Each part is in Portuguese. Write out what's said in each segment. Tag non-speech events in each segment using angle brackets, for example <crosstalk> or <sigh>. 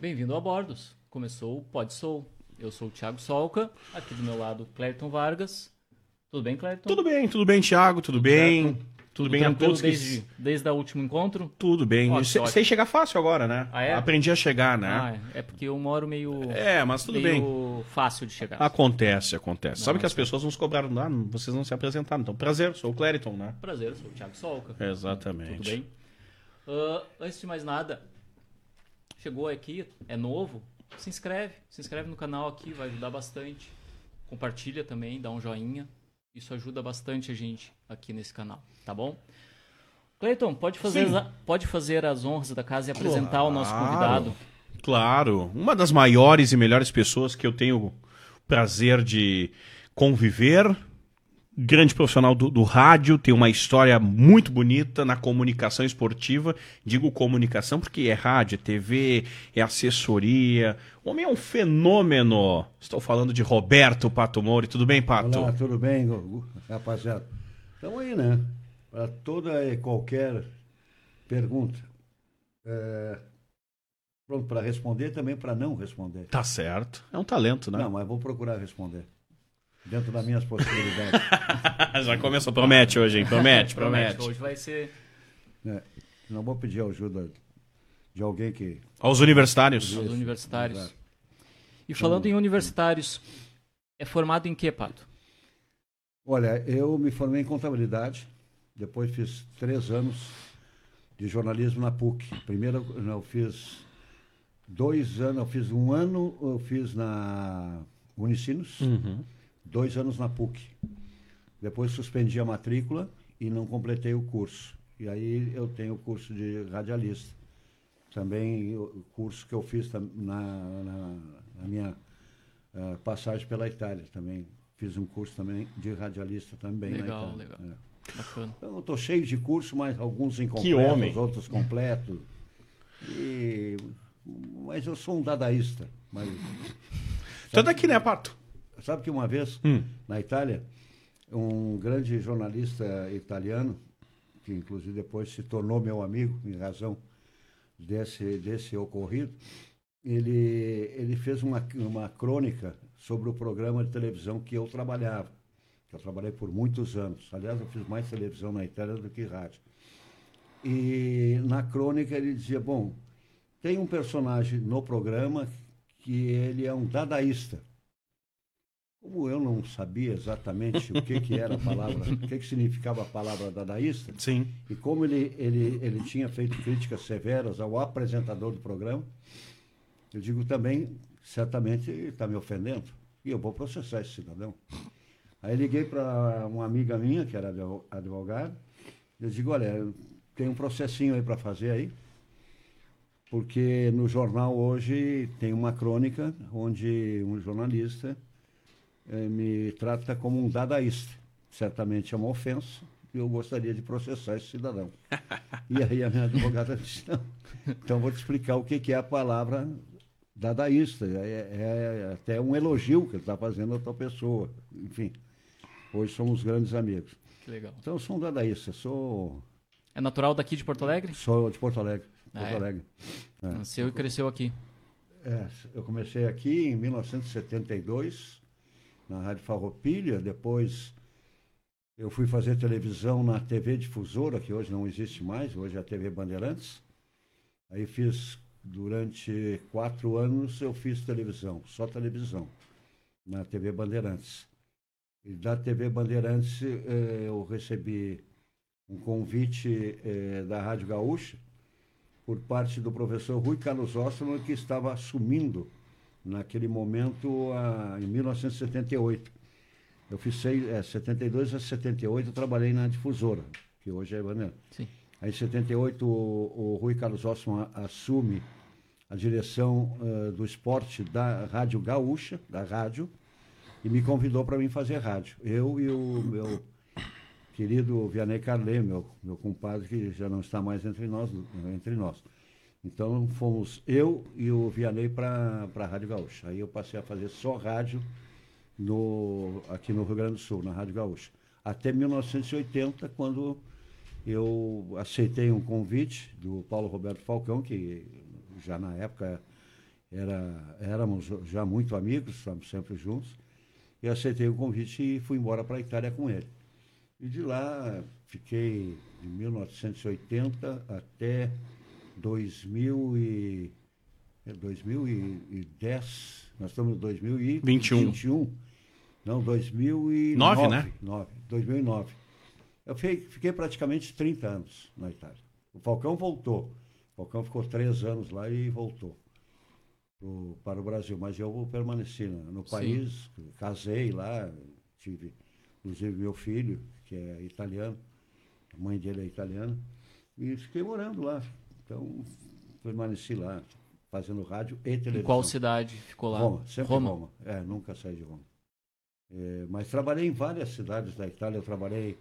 Bem-vindo a Bordos. Começou o Pod Soul. Eu sou o Thiago Solca, aqui do meu lado, Clériton Vargas. Tudo bem, Clériton? Tudo bem, tudo bem, Thiago, tudo bem. Tudo, bem a todos que... desde, desde o último encontro? Tudo bem. Ó, Sei- chegar fácil agora, né? Ah, é? Aprendi a chegar, né? Ah, é porque eu moro meio, É, mas tudo bem. meio fácil de chegar. Acontece, acontece. Sabe Não, que as pessoas nos cobraram, ah, vocês não se apresentaram. Então, prazer, sou o Clériton, né? Prazer, sou o Thiago Solca. Exatamente. Tudo bem? Ah, antes de mais nada, chegou aqui, é novo, se inscreve. Se inscreve no canal aqui, vai ajudar bastante. Compartilha também, dá um joinha. Isso ajuda bastante a gente aqui nesse canal, tá bom? Cleiton, pode fazer, pode fazer as honras da casa e apresentar o nosso Claro. convidado. Claro, uma das maiores e melhores pessoas que eu tenho o prazer de conviver. Grande profissional do, do rádio, tem uma história muito bonita na comunicação esportiva. Digo comunicação porque é rádio, é TV, é assessoria. O homem é um fenômeno. Estou falando de Roberto Pato Moura. Tudo bem, Pato? Olá, tudo bem, rapaziada? Estamos aí, né? Para toda e qualquer pergunta. É, Pronto para responder também para não responder. Tá certo. É um talento, né? Não, mas vou procurar responder. Dentro das minhas possibilidades. <laughs> Já começou. Promete hoje, hein? Promete, promete. Hoje vai ser. né? Não vou pedir ajuda de alguém que. Aos universitários. Os Isso, universitários. exato. E falando em universitários, é formado em que, Pato? Olha, eu me formei em contabilidade, depois fiz três anos de jornalismo na PUC. Primeiro eu fiz dois anos, eu fiz um ano, eu fiz na Unicinos, Uhum. Dois anos na PUC. Depois suspendi a matrícula e não completei o curso. E aí eu tenho o curso de radialista. Também o curso que eu fiz na, na, na minha ah, passagem pela Itália também. Fiz um curso também de radialista também Legal, na Itália. legal. É. Bacana. Então, eu estou cheio de curso, mas alguns incompletos, homem. outros completos. E, mas eu sou um dadaísta. Mas, Tu é daqui, né, Pato? Sabe que uma vez, Hum. na Itália, um grande jornalista italiano, que inclusive depois se tornou meu amigo em razão desse, desse ocorrido, ele, ele fez uma, uma crônica sobre o programa de televisão que eu trabalhava. que Eu trabalhei por muitos anos. Aliás, eu fiz mais televisão na Itália do que rádio. E na crônica ele dizia, bom, tem um personagem no programa que ele é um dadaísta. Como eu não sabia exatamente o que, que era a palavra, o que, que significava a palavra dadaísta, Sim. e como ele, ele, ele tinha feito críticas severas ao apresentador do programa, eu digo também, certamente está me ofendendo, e eu vou processar esse cidadão. Aí liguei para uma amiga minha, que era advo- advogada, eu digo, olha, tem um processinho aí para fazer aí, porque no jornal hoje tem uma crônica onde um jornalista me trata como um dadaísta. Certamente é uma ofensa e eu gostaria de processar esse cidadão. <laughs> e aí a minha advogada disse, não, então vou te explicar o que, que é a palavra dadaísta. É, é até um elogio que ele está fazendo à tua pessoa. Enfim, hoje somos grandes amigos. Que legal. Então eu sou um dadaísta, sou, É natural daqui de Porto Alegre? sou de Porto Alegre. Ah, Porto é? Alegre. É. Nasceu e cresceu aqui. É, eu comecei aqui em 1972, na Rádio Farroupilha, depois eu fui fazer televisão na TV Difusora, que hoje não existe mais, hoje é a TV Bandeirantes. Aí fiz, durante quatro anos, eu fiz televisão, só televisão, na TV Bandeirantes. E da TV Bandeirantes eh, eu recebi um convite eh, da Rádio Gaúcha, por parte do professor Rui Carlos Osterman, que estava assumindo naquele momento, a, em 1978. Eu fiz seis, é, 72 a 78, eu trabalhei na difusora, que hoje é Bandeira. Sim. Aí em 78 o, o Rui Carlos Osterman assume a direção eh, do esporte da Rádio Gaúcha, da rádio, e me convidou para mim fazer rádio. Eu e o meu querido Vianney Carlet, meu, meu compadre, que já não está mais entre nós. Entre nós. Então fomos eu e o Vianney para a Rádio Gaúcha. Aí eu passei a fazer só rádio no, aqui no Rio Grande do Sul, na Rádio Gaúcha. Até 1980, quando eu aceitei um convite do Paulo Roberto Falcão, que já na época Era, éramos já muito amigos, estávamos sempre juntos. E aceitei o convite e fui embora para a Itália com ele. E de lá fiquei de 1980 até 2000 e, é 2010. Nós estamos em 2021. 21. Não, 2009. 9, né? 9, 2009. Eu fiquei, fiquei praticamente 30 anos na Itália. O Falcão voltou. O Falcão ficou três anos lá e voltou pro, para o Brasil. Mas eu permaneci no, no país, casei lá, tive inclusive meu filho, que é italiano, a mãe dele é italiana, e fiquei morando lá. Então, permaneci lá, fazendo rádio e televisão. Em qual cidade ficou lá? Roma, sempre Roma. Roma. É, nunca saí de Roma. É, mas trabalhei em várias cidades da Itália. Eu trabalhei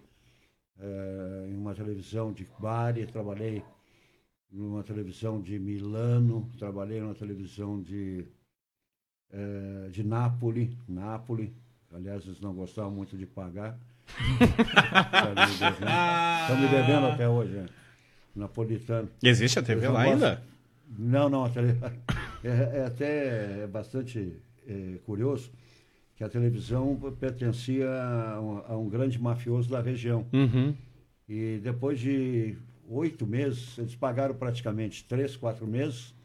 é, em uma televisão de Bari, trabalhei em uma televisão de Milano, trabalhei numa televisão de, é, de Nápoles, Nápoles. Aliás, eles não gostavam muito de pagar. <laughs> Estão me devendo até hoje, né? Napolitano. Existe a TV lá ainda? Não, não, a tele... <laughs> é, é até é bastante é, curioso que a televisão pertencia a um, a um grande mafioso da região. Uhum. E depois de oito meses, eles pagaram praticamente três, quatro meses,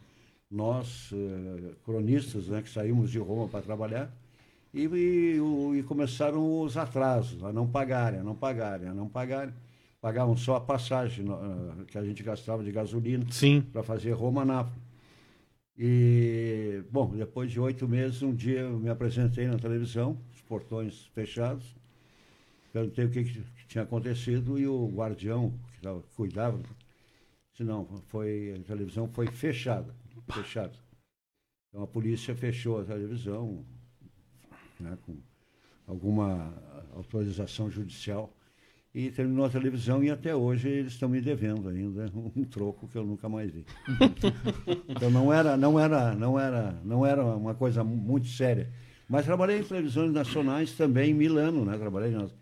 nós, eh, cronistas, né, que saímos de Roma para trabalhar, e, e, e, começaram os atrasos, a não pagarem, a não pagarem, a não pagarem. Pagavam só a passagem uh, que a gente gastava de gasolina para fazer Roma-Nápoles. E, bom, depois de oito meses, um dia eu me apresentei na televisão, os portões fechados, perguntei o que, que tinha acontecido e o guardião que tava, cuidava disse, não, foi, a televisão foi fechada, fechada. Então a polícia fechou a televisão, né, com alguma autorização judicial e terminou a televisão e até hoje eles estão me devendo ainda <laughs> um troco que eu nunca mais vi. <laughs> então não era, não era, não era, não era uma coisa muito séria. Mas trabalhei em televisões nacionais também em Milano, né? Trabalhei nas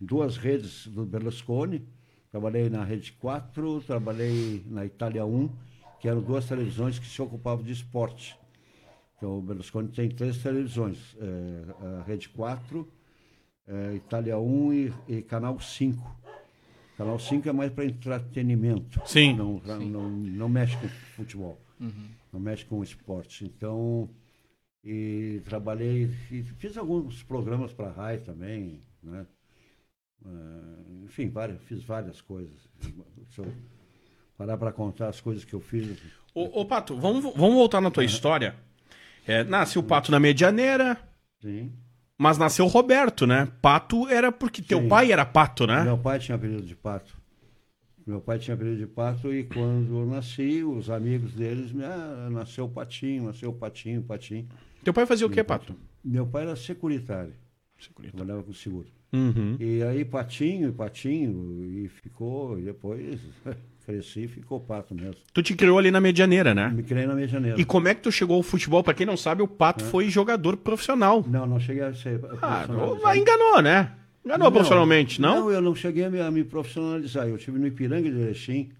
duas redes do Berlusconi, trabalhei na Rede 4, trabalhei na Itália 1, que eram duas televisões que se ocupavam de esporte. Então o Berlusconi tem três televisões, é, a Rede 4, é, Itália 1 e, e, Canal 5. Canal 5 é mais para entretenimento. Sim. Não, Sim. não, não mexe com futebol. Uhum. Não mexe com esporte. Então, e trabalhei, e fiz alguns programas para a RAI também, né? Uh, enfim, várias, fiz várias coisas. Se eu parar para contar as coisas que eu fiz. Ô, ô Pato, vamos, vamos voltar na tua história. É, nasce o Pato na Medianeira. Sim. Mas nasceu Roberto, né? Pato era porque Sim. teu pai era Pato, né? Meu pai tinha apelido de Pato. Meu pai tinha apelido de Pato e quando eu nasci, os amigos deles, me, ah, nasceu Patinho, nasceu Patinho, Patinho. Teu pai fazia o que, Pato? Meu pai era securitário. Securitário. Trabalhava com seguro. Uhum. E aí Patinho, Patinho, e ficou, e depois <laughs> cresci e ficou pato mesmo. Tu te criou ali na Medianeira, né? Me criei na Medianeira. E como é que tu chegou ao futebol? Pra quem não sabe, o Pato é. foi jogador profissional. Não, não cheguei a ser Ah, enganou, né? Enganou não, profissionalmente, não? Não, eu não cheguei a me, a me, profissionalizar. Eu tive no Ipiranga de Erechim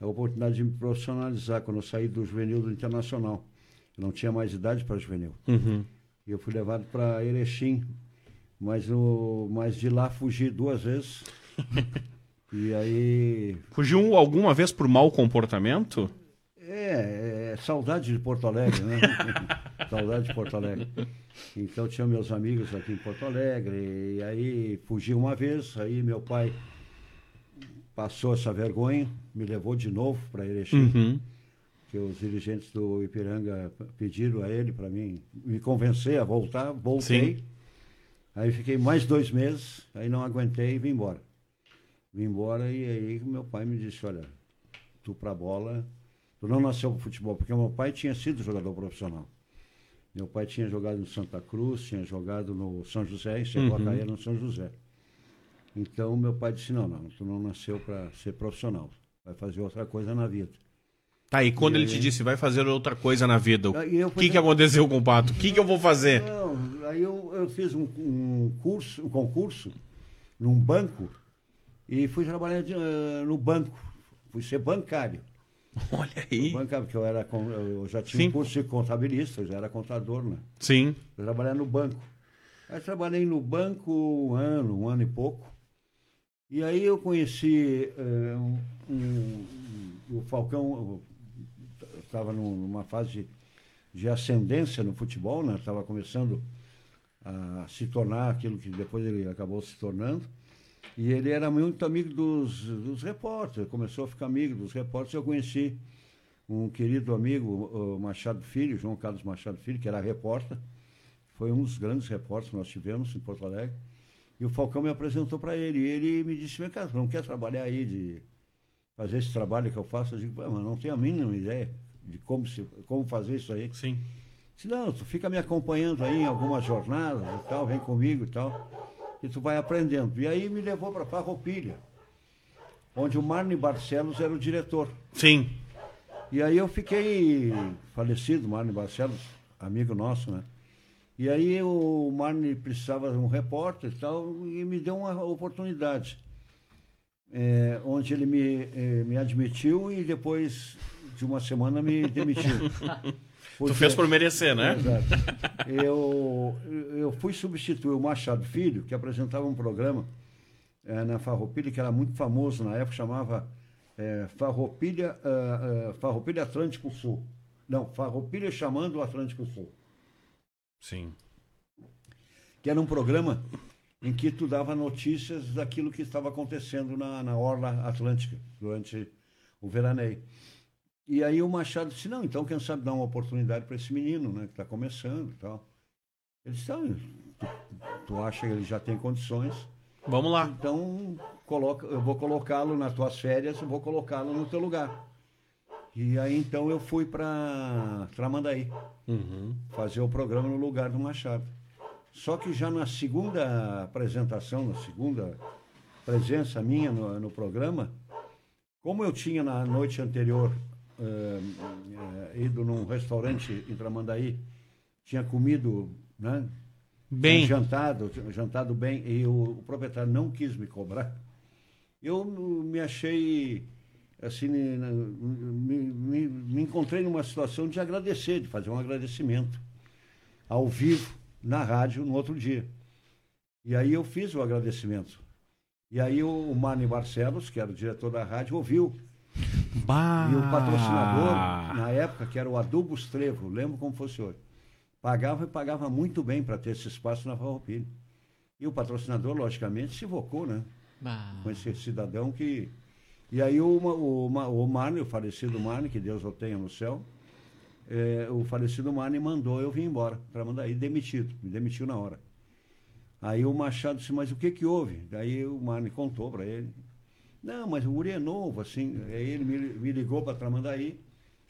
a oportunidade de me profissionalizar quando eu saí do juvenil do Internacional. Eu não tinha mais idade para juvenil. Uhum. E eu fui levado para Erechim, mas, o, mas de lá fugi duas vezes. <laughs> E aí. Fugiu alguma vez por mau comportamento? É, é saudade de Porto Alegre, né? <laughs> saudade de Porto Alegre. Então tinha meus amigos aqui em Porto Alegre, e aí fugi uma vez, aí meu pai passou essa vergonha, me levou de novo para Erechim, uhum. que os dirigentes do Ipiranga pediram a ele para mim me convencer a voltar, voltei. Sim. Aí fiquei mais dois meses, aí não aguentei e vim embora. Vim embora e aí meu pai me disse, olha, tu pra bola, tu não nasceu pro futebol, porque meu pai tinha sido jogador profissional. Meu pai tinha jogado no Santa Cruz, tinha jogado no São José, e chegou uhum. a cair no São José. Então meu pai disse, não, não, tu não nasceu para ser profissional, vai fazer outra coisa na vida. Tá, e quando e ele aí... te disse, vai fazer outra coisa na vida, o que, que aconteceu com o Pato? O que, que eu vou fazer? Não, aí eu, eu fiz um, um curso, um concurso num banco e fui trabalhar de, uh, no banco. Fui ser bancário. <laughs> Olha aí. bancava, porque eu, era, eu já tinha Sim. um curso de contabilista, eu já era contador, né? Sim. Eu trabalhava no banco. Aí trabalhei no banco um ano, um ano e pouco. E aí eu conheci eh, um, um- um- o Falcão, estava numa fase de, de ascendência no futebol, né? Estava começando a se tornar aquilo que depois ele acabou se tornando. E ele era muito amigo dos, dos repórteres, começou a ficar amigo dos repórteres. Eu conheci um querido amigo, o Machado Filho, João Carlos Machado Filho, que era repórter. Foi um dos grandes repórteres que nós tivemos em Porto Alegre. E o Falcão me apresentou para ele. E ele me disse: Vem cá, não quer trabalhar aí, de fazer esse trabalho que eu faço? Eu digo: "Pô, mas não tenho a mínima ideia de como, se, como fazer isso aí. Sim. Se não, tu fica me acompanhando aí em algumas jornadas e tal, vem comigo e tal, e tu vai aprendendo. E aí me levou para Farroupilha, onde o Marne Barcelos era o diretor. Sim. E aí eu fiquei falecido, Marne Barcelos, amigo nosso, né? E aí o Marne precisava de um repórter e tal, e me deu uma oportunidade. É, onde ele me, eh, me admitiu e depois de uma semana me demitiu. <laughs> Tu Porque- fez por merecer, né? Exato. <laughs> Eu, eu fui substituir o Machado Filho, que apresentava um programa eh, na Farroupilha, que era muito famoso na época, chamava eh, Farroupilha, ah, ah, Farroupilha Atlântico Sul. Não, Farroupilha chamando o Atlântico Sul. Sim. Que era um programa em que tu dava notícias daquilo que estava acontecendo na, na Orla Atlântica durante o veraneio. E aí o Machado disse, não, então quem sabe dar uma oportunidade para esse menino, né, que está começando e tal. Ele disse, "Ah, tu, tu acha que ele já tem condições, Vamos lá. então coloca, eu vou colocá-lo nas tuas férias, eu vou colocá-lo no teu lugar. E aí então eu fui para Tramandaí Uhum. fazer o programa no lugar do Machado. Só que já na segunda apresentação, na segunda presença minha no, no programa, como eu tinha na noite anterior eh, eh, ido num restaurante em Tramandaí, tinha comido, né? Bem. Tinha jantado, jantado bem, e o, o proprietário não quis me cobrar. Eu me achei, assim, me, me- me encontrei numa situação de agradecer, de fazer um agradecimento ao vivo, na rádio, no outro dia. E aí eu fiz o agradecimento. E aí o, Marne Barcelos, que era o diretor da rádio, ouviu. Bah. E o patrocinador, na época, que era o Adubos Trevo, lembro como fosse hoje, pagava e pagava muito bem para ter esse espaço na Farroupilha. E o patrocinador, logicamente, se invocou, né? Bah. Com esse cidadão que... E aí o, o, o Marne, o falecido Marne, que Deus o tenha no céu, eh, o falecido Marne mandou eu vir embora para Mandaí, demitido, me demitiu na hora. Aí o Machado disse, mas o que que houve? Daí o Marne contou para ele. Não, mas o Uri é novo, assim. Aí ele me, me ligou para Tramandaí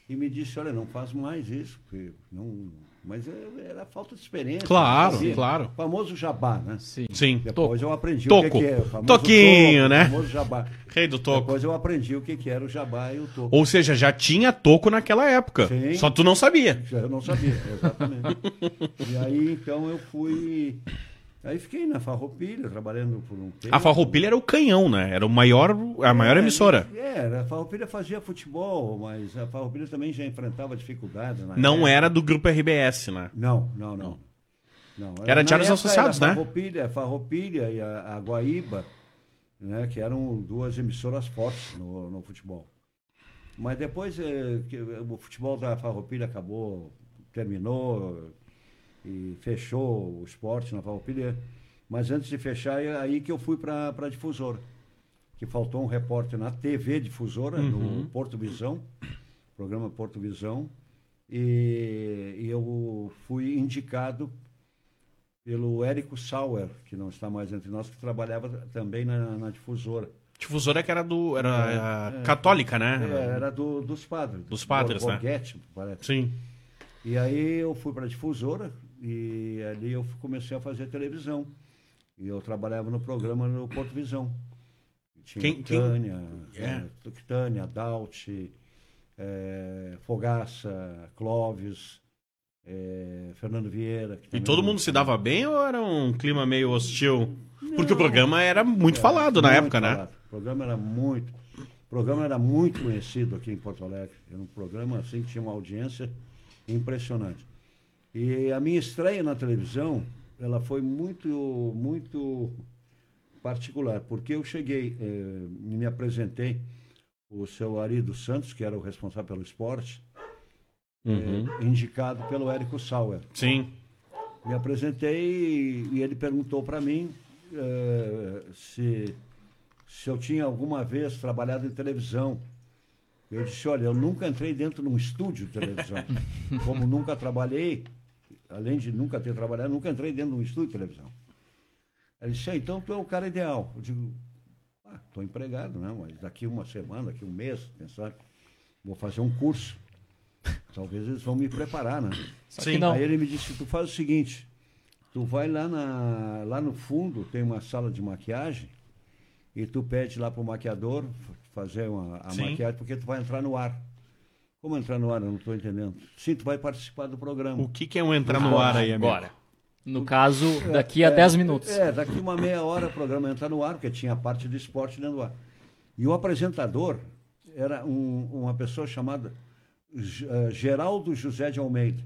e me disse, olha, não faz mais isso, porque não... Mas é- era falta de experiência. Claro, claro. O famoso jabá, né? Sim. Sim. Depois eu aprendi Toco. o que, que é. O famoso Toquinho, toco, né? O famoso jabá. Rei do toco. Depois eu aprendi o que, que era o jabá e o toco. Ou seja, já tinha toco naquela época. Sim. Só tu não sabia. Eu não sabia, exatamente. <laughs> e aí, então, eu fui... Aí fiquei na Farroupilha, trabalhando por um tempo. A Farroupilha era o canhão, né? Era o maior, a maior É, emissora. É, a Farroupilha fazia futebol, mas a Farroupilha também já enfrentava dificuldades. na Não época. era do grupo RBS, né? Não, não, não. não. Era Na Diários Associados, era né? a Farroupilha, a Farroupilha e a, a Guaíba, né, que eram duas emissoras fortes no, no futebol. Mas depois eh, que o futebol da Farroupilha acabou, terminou e fechou o esporte na Farroupilha. Mas antes de fechar, é aí que eu fui para a difusora. Que faltou um repórter na TV Difusora, no Porto Visão, programa Porto Visão. E, e eu fui indicado pelo Érico Sauer, que não está mais entre nós, que trabalhava também na, na difusora. Difusora que era do. Era É, católica, né? É, era do- dos padres. Dos padres, né? Borghetti, parece. Sim. E aí eu fui para a difusora e ali eu comecei a fazer televisão. E eu trabalhava no programa no Porto Visão. Tinha Quem- quem- Tânia, É. é, Tânia, Daut, é, Fogaça, Clóvis, é, Fernando Vieira. E todo mundo se dava bem ou era um clima meio hostil? Porque o programa era muito falado na Muito época, né? falado. O programa era muito. programa era muito conhecido aqui em Porto Alegre. Era um programa assim que tinha uma audiência impressionante. E a minha estreia na televisão, ela foi muito, muito particular, porque eu cheguei, eh, me apresentei, o seu Ari dos Santos, que era o responsável pelo esporte, Uhum. eh, indicado pelo Érico Sauer. Sim. Me apresentei e, ele perguntou para mim eh, se, se eu tinha alguma vez trabalhado em televisão. Eu disse, olha, eu nunca entrei dentro de um estúdio de televisão. <laughs> Como nunca trabalhei, além de nunca ter trabalhado, nunca entrei dentro de um estúdio de televisão. Ele disse, "Ah, então tu é o cara ideal. Eu digo, ah, estou empregado, né? Mas daqui uma semana, daqui um mês, pensar, vou fazer um curso. Talvez eles vão me preparar, né? Sim. não. Aí ele me disse, tu faz o seguinte, tu vai lá, na, lá no fundo, tem uma sala de maquiagem, e tu pede lá pro maquiador fazer uma, a Sim. maquiagem, porque tu vai entrar no ar. Como entrar no ar? Eu não estou entendendo. Sim, tu vai participar do programa. O que, que é um entrar no ar aí, amigo? Agora. No caso, daqui a 10 minutos. É, daqui uma meia hora o programa entra no ar, porque tinha a parte do esporte dentro do ar. E o apresentador era um- uma pessoa chamada eh, Geraldo José de Almeida,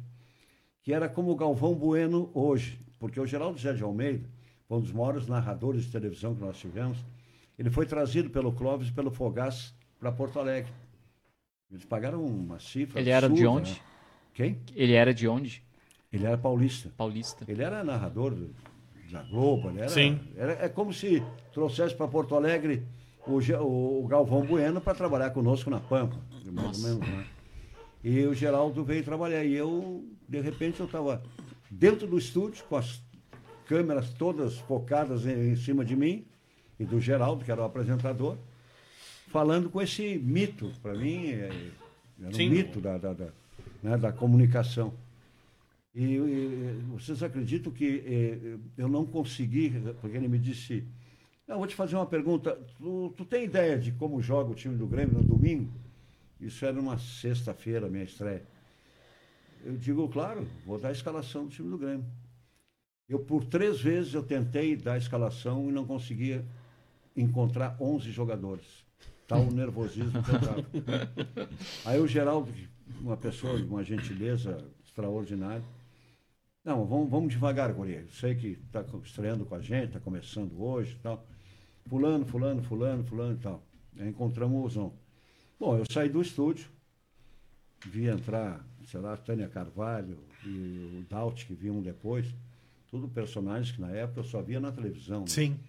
que era como o Galvão Bueno hoje, porque o Geraldo José de Almeida foi um dos maiores narradores de televisão que nós tivemos. Ele foi trazido pelo Clóvis e pelo Fogás para Porto Alegre. Eles pagaram uma cifra. Ele era de absurda, onde? né? Quem? Ele era de onde? Ele era paulista. Paulista. Ele era narrador do- da Globo, ele era, Sim. era- é como se trouxesse para Porto Alegre o- o Galvão Bueno para trabalhar conosco na Pampa, mais ou menos, né? E o Geraldo veio trabalhar e eu, de repente, eu estava dentro do estúdio com as câmeras todas focadas em, em cima de mim e do Geraldo, que era o apresentador, falando com esse mito, para mim, é, era um mito da, da, da, né, da comunicação. E, e, vocês acreditam que eh, eu não consegui, porque ele me disse, não, vou te fazer uma pergunta, tu, tu tem ideia de como joga o time do Grêmio no domingo? Isso era uma sexta-feira, minha estreia. Eu digo, claro, vou dar a escalação do time do Grêmio. Eu, por três vezes, eu tentei dar a escalação e não conseguia encontrar 11 jogadores. Tal o nervosismo que eu estava. Aí o Geraldo, uma pessoa de uma gentileza extraordinária, não, vamos, vamos devagar, Guria. Sei que está estreando com a gente, está começando hoje e tal. Fulano, fulano, fulano, fulano e tal. Aí encontramos o Zon. Bom, eu saí do estúdio, vi entrar, sei lá, Tânia Carvalho e o Daut, que vinham depois. Tudo personagens que na época eu só via na televisão. né? Sim.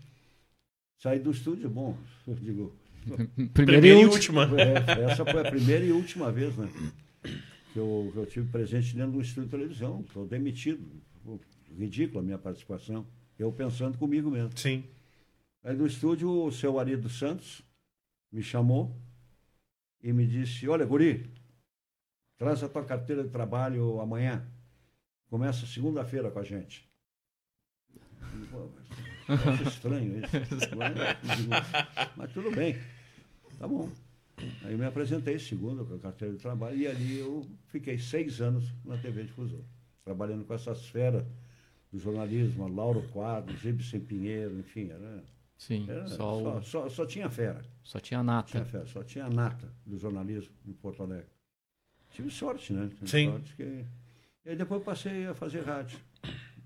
Saí do estúdio, bom, <laughs> eu digo, Primeiro, Primeira e última. é, essa foi a primeira e última vez, né? Que eu, que eu tive presente dentro do estúdio de televisão. Estou demitido. Ridícula a minha participação. Eu pensando comigo mesmo. Sim. Aí do estúdio, o seu Ari dos Santos me chamou e me disse, olha, guri, traz a tua carteira de trabalho amanhã. Começa segunda-feira com a gente. "Pô, mas acho estranho isso. <laughs> Digo, mas tudo bem. Tá bom. Aí eu me apresentei segunda com a carteira de trabalho e ali eu fiquei seis anos na TV Difusor, trabalhando com essas feras do jornalismo, Lauro Quadros, Ibsen Pinheiro, enfim, era, Sim, era- só, só, o- só, só tinha fera, só tinha nata. tinha fera, só tinha a nata do jornalismo em Porto Alegre. Tive sorte, né? Tive Sim. Sorte que... E aí depois passei a fazer rádio.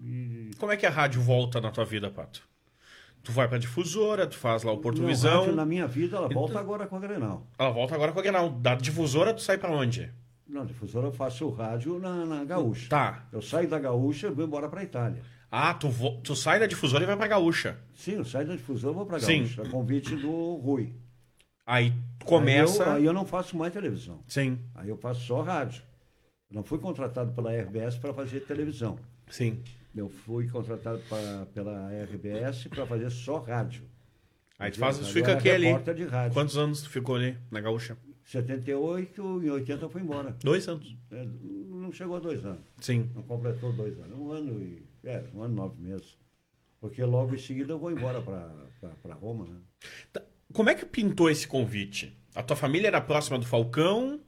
E Como é que a rádio volta na tua vida, Pato? Tu vai pra difusora, tu faz lá o Porto Visão. rádio, na minha vida, ela volta agora com a Grenal. Ela volta agora com a Grenal. Da difusora, tu sai pra onde? Não, difusora eu faço rádio na, na Gaúcha. Tá. Eu saio da Gaúcha e vou embora para a Itália. Ah, tu, vo- tu sai da difusora e vai pra Gaúcha. Sim, eu saio da difusora e vou para a Sim. Gaúcha. A convite do Rui. Aí começa. Aí eu, aí eu não faço mais televisão. Sim, Aí eu faço só rádio. Eu não fui contratado pela RBS para fazer televisão. sim. Eu fui contratado pra, pela RBS para fazer só rádio. Aí tu faz, fica era aqui ali. repórter de rádio. Quantos anos tu ficou ali na Gaúcha? 78 e 80 eu fui embora. Dois anos. É, Não chegou a dois anos. Sim. Não completou dois anos. Um ano e. É, um ano e nove meses. Porque logo em seguida eu vou embora para Roma, né? Tá, Como é que pintou esse convite? A tua família era próxima do Falcão?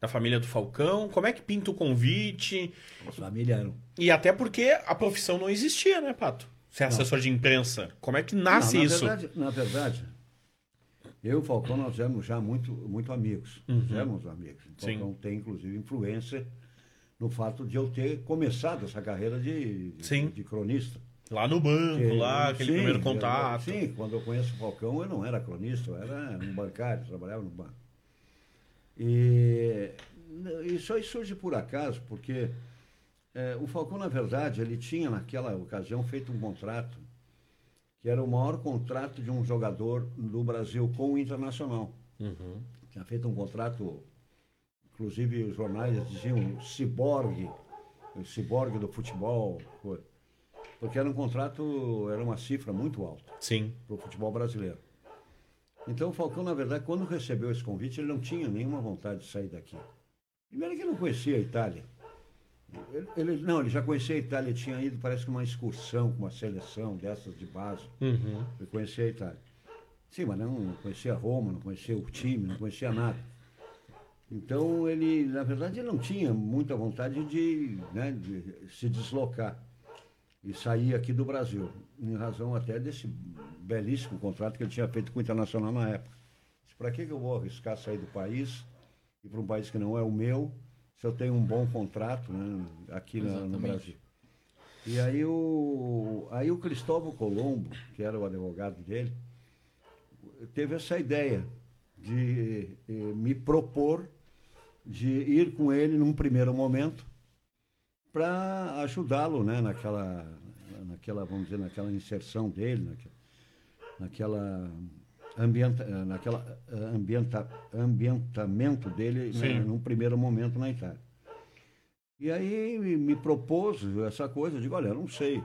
Da família do Falcão? Como é que pinta o convite? Os familiares. E até porque a profissão não existia, né, Pato? Ser assessor de imprensa. Como é que nasce Não, na isso? Verdade, na verdade, Eu e o Falcão, nós éramos já muito, muito amigos. Uhum. Nós éramos amigos. O Sim. Falcão tem, inclusive, influência no fato de eu ter começado essa carreira de, de, de cronista. Lá no banco, Que- lá, aquele sim, primeiro eu- contato. sim, quando eu conheço o Falcão, eu não era cronista, eu era um bancário, trabalhava no banco. E isso aí surge por acaso, porque eh, o Falcão, na verdade, ele tinha naquela ocasião feito um contrato que era o maior contrato de um jogador do Brasil com o Internacional. Uhum. Tinha feito um contrato, inclusive os jornais diziam ciborgue, o ciborgue do futebol, porque era um contrato, era uma cifra muito alta Sim. para o futebol brasileiro. Então o Falcão, na verdade, quando recebeu esse convite, ele não tinha nenhuma vontade de sair daqui. Primeiro que ele não conhecia a Itália. Ele, ele- não, ele já conhecia a Itália, tinha ido, parece que uma excursão com uma seleção dessas de base. Uhum. Ele conhecia a Itália. Sim, mas não, não conhecia Roma, não conhecia o time, não conhecia nada. Então ele, na verdade, ele não tinha muita vontade de, né, de se deslocar e sair aqui do Brasil, em razão até desse belíssimo contrato que ele tinha feito com o Internacional na época. Para que, que eu vou arriscar sair do país e para um país que não é o meu, se eu tenho um bom contrato né, aqui na- no. Brasil? E aí o, aí o Cristóvão Colombo, que era o advogado dele, teve essa ideia de eh, me propor de ir com ele num primeiro momento para ajudá-lo né, naquela, naquela, vamos dizer, naquela inserção dele, naquela, ambienta, naquela eh, ambienta, ambientamento dele né, num primeiro momento na Itália. E aí me- propôs essa coisa, eu digo, olha, eu não sei,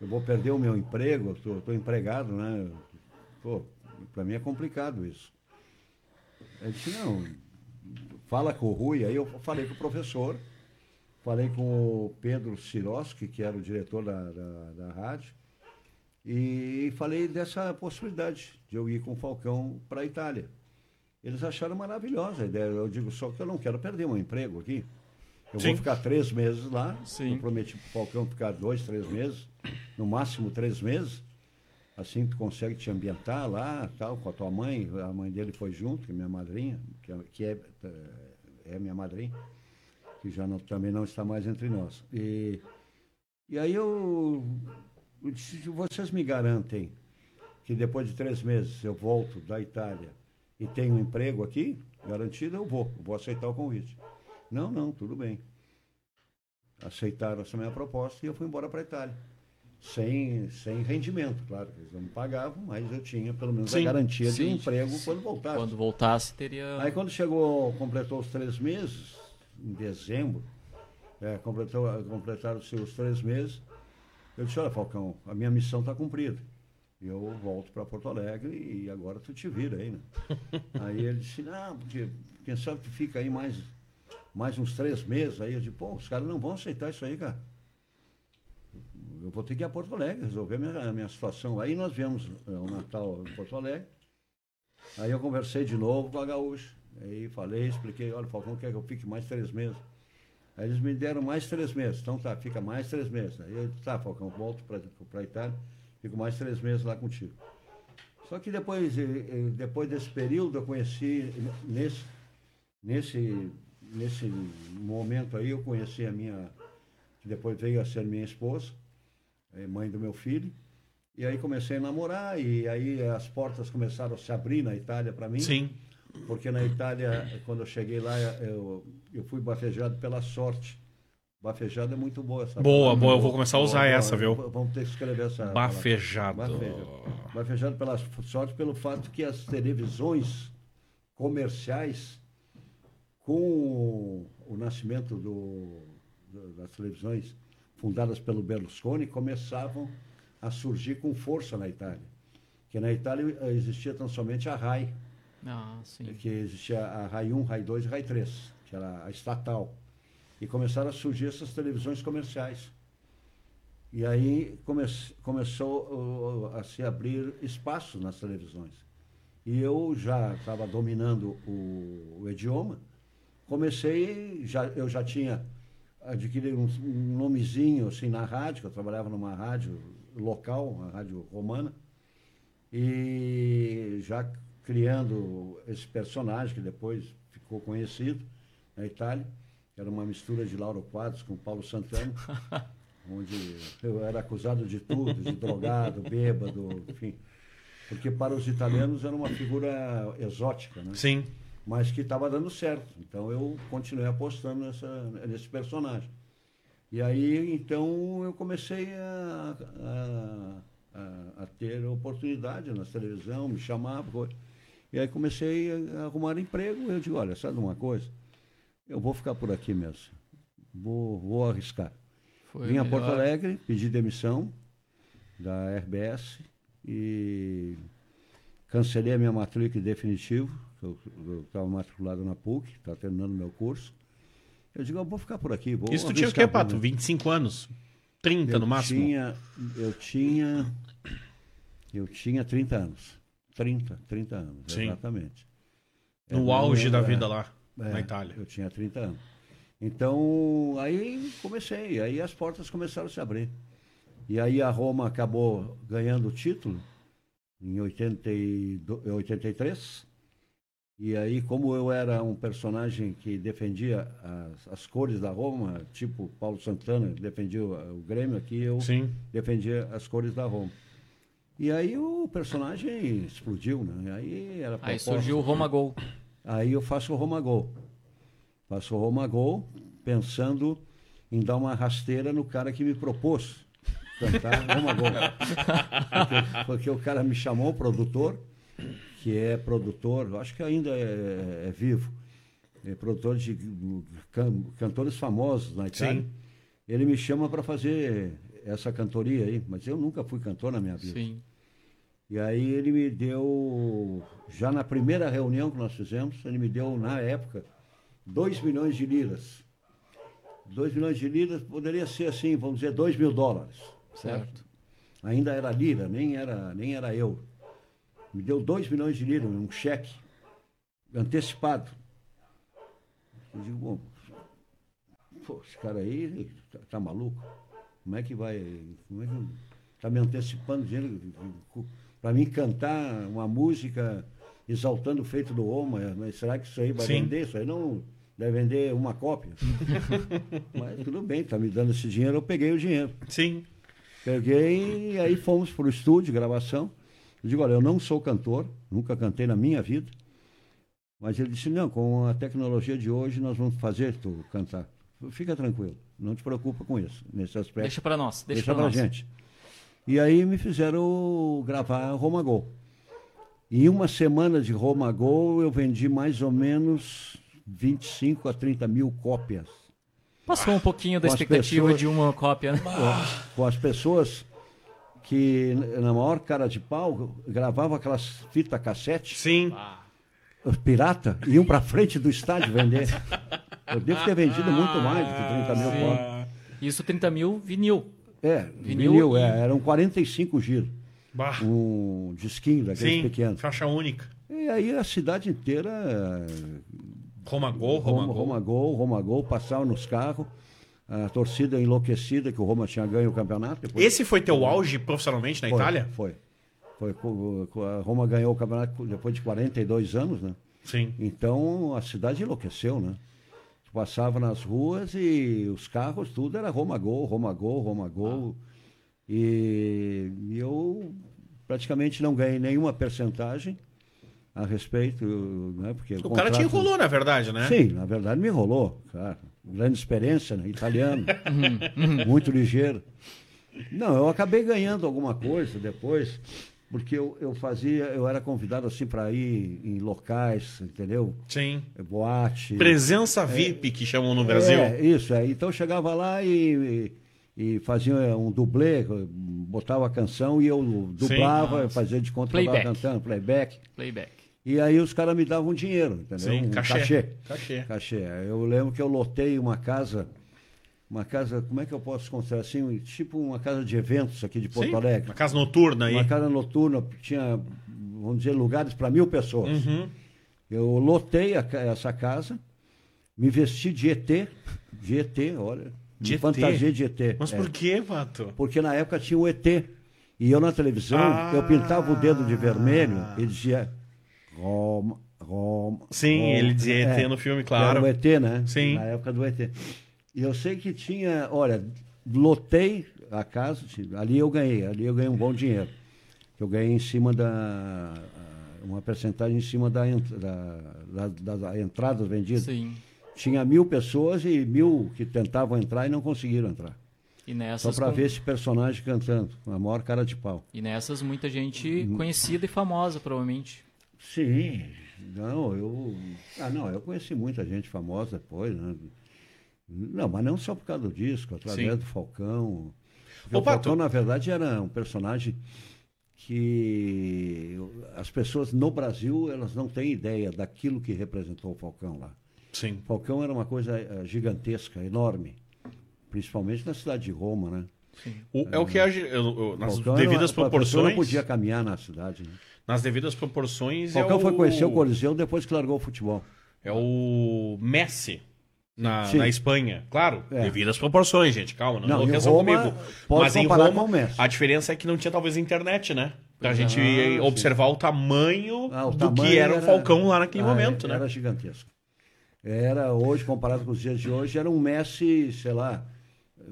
eu vou perder o meu emprego, estou empregado, né? Pô, para mim é complicado isso. Ele disse, não, fala com o Rui, aí eu falei com o professor, falei com o Pedro Siroski, que era o diretor da, da, da rádio, e falei dessa possibilidade de eu ir com o Falcão para a Itália. Eles acharam maravilhosa a ideia. Eu digo só que eu não quero perder meu emprego aqui. Eu Sim. vou ficar três meses lá. Sim. Eu prometi para o Falcão ficar dois, três meses, no máximo três meses. Assim tu consegue te ambientar lá, tal, com a tua mãe. A mãe dele foi junto, que é minha madrinha, que é, que é, é minha madrinha, que já não- também não está mais entre nós. E, e aí eu, eu disse, "Se vocês me garantem que depois de três meses eu volto da Itália e tenho um emprego aqui, garantido, eu vou, eu vou aceitar o convite. Não, não, tudo bem. Aceitaram essa minha proposta e eu fui embora para a Itália. Sem, sem rendimento, claro, eles não me pagavam, mas eu tinha pelo menos Sim, a garantia de um sim. emprego quando voltasse. Quando voltasse, teria. Aí quando chegou, completou os três meses, em dezembro, é, completou, completaram-se os três meses, eu disse, olha Falcão, a minha missão está cumprida. Eu volto para Porto Alegre e agora tu te vira aí, né? <laughs> aí ele disse, não, porque quem sabe tu fica aí mais, mais uns três meses. Aí eu disse, pô, os caras não vão aceitar isso aí, cara. Eu vou ter que ir a Porto Alegre, resolver a minha, a minha situação. Aí nós viemos é, o Natal em Porto Alegre. Aí eu conversei de novo com a Gaúcha. Aí falei, expliquei, olha, Falcão quer que eu fique mais três meses. Aí eles me deram mais três meses. Então tá, fica mais três meses. Aí eu disse, tá, Falcão, volto para Itália, fico mais três meses lá contigo. Só que depois, eh, eh, depois desse período eu conheci, nesse, nesse, nesse momento aí, eu conheci a minha, que depois veio a ser minha esposa, eh, mãe do meu filho. E aí comecei a namorar e aí as portas começaram a se abrir na Itália para mim. Sim. Porque na Itália, quando eu cheguei lá, eu, eu fui bafejado pela sorte. Bafejado é muito boa essa Boa, palavra. boa, eu vou começar a usar essa, viu? Vamos ter que escrever essa. Bafejado. Bafejado. Bafejado pela sorte pelo fato que as televisões comerciais, com o nascimento do, das televisões fundadas pelo Berlusconi, começavam a surgir com força na Itália. Porque na Itália eh, existia tão somente a RAI, Ah, sim. que existia a RAI 1, RAI 2 e RAI 3, que era a estatal. E começaram a surgir essas televisões comerciais. E aí come começou uh, a se abrir espaço nas televisões. E eu já estava dominando o, o idioma, comecei, já, eu já tinha adquirido um, um nomezinho assim na rádio, que eu trabalhava numa rádio local, uma rádio romana, e já criando esse personagem que depois ficou conhecido na Itália. Era uma mistura de Lauro Quadros com Paulo Santana, <laughs> onde eu era acusado de tudo, de drogado, bêbado, enfim. Porque para os italianos era uma figura exótica, né? Sim. mas que estava dando certo. Então eu continuei apostando nessa, nesse personagem. E aí, então, eu comecei a, a, a, a ter oportunidade na televisão, me chamava. E aí comecei a arrumar emprego. Eu digo, olha, sabe uma coisa? Eu vou ficar por aqui mesmo. Vou, vou arriscar. Foi Vim a melhor. Porto Alegre, pedi demissão da RBS e cancelei a minha matrícula em definitivo. Eu estava matriculado na PUC, estava terminando meu curso. Eu digo, eu vou ficar por aqui. Vou Isso tu tinha o quê, Pato? por mim. 25 anos? 30 eu no máximo? Tinha, eu tinha. Eu tinha 30 anos. 30, 30 anos, Sim. exatamente. No É, auge eu- da vida lá, é, na Itália. Eu tinha 30 anos. Então, aí comecei, aí as portas começaram a se abrir. E aí a Roma acabou ganhando o título em 82 em 83. E aí, como eu era um personagem que defendia as, as cores da Roma, tipo Paulo Santana defendia o, o Grêmio, aqui eu Sim. defendia as cores da Roma. E aí o personagem explodiu, né? Aí era Aí surgiu o Roma Gol. Aí eu faço o Roma Gol. Faço o Roma Gol pensando em dar uma rasteira no cara que me propôs cantar Roma Gol. Porque, porque o cara me chamou, o produtor, que é produtor, acho que ainda é, é vivo, é produtor de can- cantores famosos na Itália. Sim. Ele me chama para fazer essa cantoria aí, mas eu nunca fui cantor na minha vida. Sim. E aí ele me deu, já na primeira reunião que nós fizemos, ele me deu, na época, 2 milhões de liras. 2 milhões de liras poderia ser assim, vamos dizer, 2 mil dólares. Certo. Ainda era lira, nem era, nem era eu. Me deu 2 milhões de liras, um cheque antecipado. Eu digo, bom, pô, esse cara aí tá, tá maluco? Como é que vai. Como é que tá me antecipando dinheiro para mim cantar uma música exaltando o feito do Oma? Mas será que isso aí vai Sim. vender? Isso aí não deve vender uma cópia. <laughs> Mas tudo bem, tá me dando esse dinheiro, eu peguei o dinheiro. Sim. Peguei e aí fomos para o estúdio, gravação. Eu digo, olha, eu não sou cantor, nunca cantei na minha vida. Mas ele disse, não, com a tecnologia de hoje nós vamos fazer tu cantar. Fica tranquilo, não te preocupa com isso, nesse aspecto. Deixa pra nós. Deixa, Deixa pra pra nós. gente. E aí me fizeram gravar Roma Gol. Em uma semana de Roma Gol, eu vendi mais ou menos 25 a 30 mil cópias. Passou um pouquinho da Com expectativa pessoas- de uma cópia, né? com as pessoas que, na maior cara de pau, gravavam aquelas fitas cassete, Sim. os pirata, iam para frente do estádio vender. Eu devo ter vendido muito mais do que 30 mil Sim. cópias. Isso 30 mil vinil. É, Vinil vinil, e- é, eram 45 giros. Bah. Um disquinho daqueles Sim. pequenos. Faixa única. E aí a cidade inteira, eh, Roma Gol, Roma, Roma, Gol. Roma Gol, Roma Gol, passava nos carros, a torcida enlouquecida que o Roma tinha ganho o campeonato. Depois Esse foi teu auge profissionalmente na foi, Itália? Foi. Foi. A Roma ganhou o campeonato depois de 42 anos, né? Sim. Então a cidade enlouqueceu, né? Tu Passava nas ruas e os carros, tudo era Roma Gol, Roma Gol, Roma Gol. E, e eu praticamente não ganhei nenhuma percentagem a respeito, né? Porque O cara te enrolou, na verdade, né? Sim, na verdade me enrolou, cara. Grande experiência, né? Italiano. <laughs> muito ligeiro. Não, eu acabei ganhando alguma coisa depois, porque eu, eu fazia, eu era convidado assim para ir em locais, entendeu? Sim. Boate. Presença VIP que chamam no Brasil. É, isso, é. Então eu chegava lá e, e, e fazia um dublê, botava a canção e eu dublava, Nossa. fazia de conta que eu estava Playback. cantando, playback. Playback. E aí os caras me davam dinheiro, entendeu? Sim, um cachê. cachê. Cachê. Cachê. Eu lembro que eu lotei uma casa, uma casa, como é que eu posso considerar assim? Tipo uma casa de eventos aqui de Porto Sim. Alegre. Uma casa noturna aí. Uma casa noturna, tinha, vamos dizer, lugares para mil pessoas. Uhum. Eu lotei a essa casa, me vesti de ET, de ET, olha, De ET? fantasia de ET. Mas é. por que, Pato? Porque na época tinha o ET. E eu na televisão, Ah. eu pintava o dedo de vermelho e dizia Roma, Roma. Sim, Roma. ele dizia ET É, no filme, que Era claro. o ET, né? Sim. Na época do ET. E eu sei que tinha, olha, lotei a casa, ali eu ganhei, ali eu ganhei um bom dinheiro. Eu ganhei em cima da. Uma percentagem em cima da, da, da, da, da entrada vendida. Sim. Tinha mil pessoas e mil que tentavam entrar e não conseguiram entrar. E Só nessas, para com- ver esse personagem cantando, com a maior cara de pau. e nessas muita gente Uhum. conhecida e famosa, provavelmente. Sim, não, eu. Ah, não, eu conheci muita gente famosa depois, né? Não, mas não só por causa do disco, através Sim. do Falcão. Ô, o Pato. Falcão, na verdade, era um personagem que as pessoas no Brasil elas não têm ideia daquilo que representou o Falcão lá. Sim. O Falcão era uma coisa eh, gigantesca, enorme, principalmente na cidade de Roma, né? O- é o que age, eu- eu- nas Falcão era devidas uma- a pessoa proporções. não podia caminhar na cidade. Né? Nas devidas proporções. Falcão é o, foi conhecer o Coliseu depois que largou o futebol. É o Messi. Na, Sim. na Espanha, claro, É. devidas proporções, gente, calma, não, Não, enlouqueçam comigo. Mas em Roma, com o Messi. a diferença é que não tinha talvez internet, né? Pra gente Ah, observar o tamanho Ah, o do tamanho que era, o Falcão lá naquele ah, momento, era né? gigantesco. Era hoje, comparado com os dias de hoje, era um Messi, sei lá,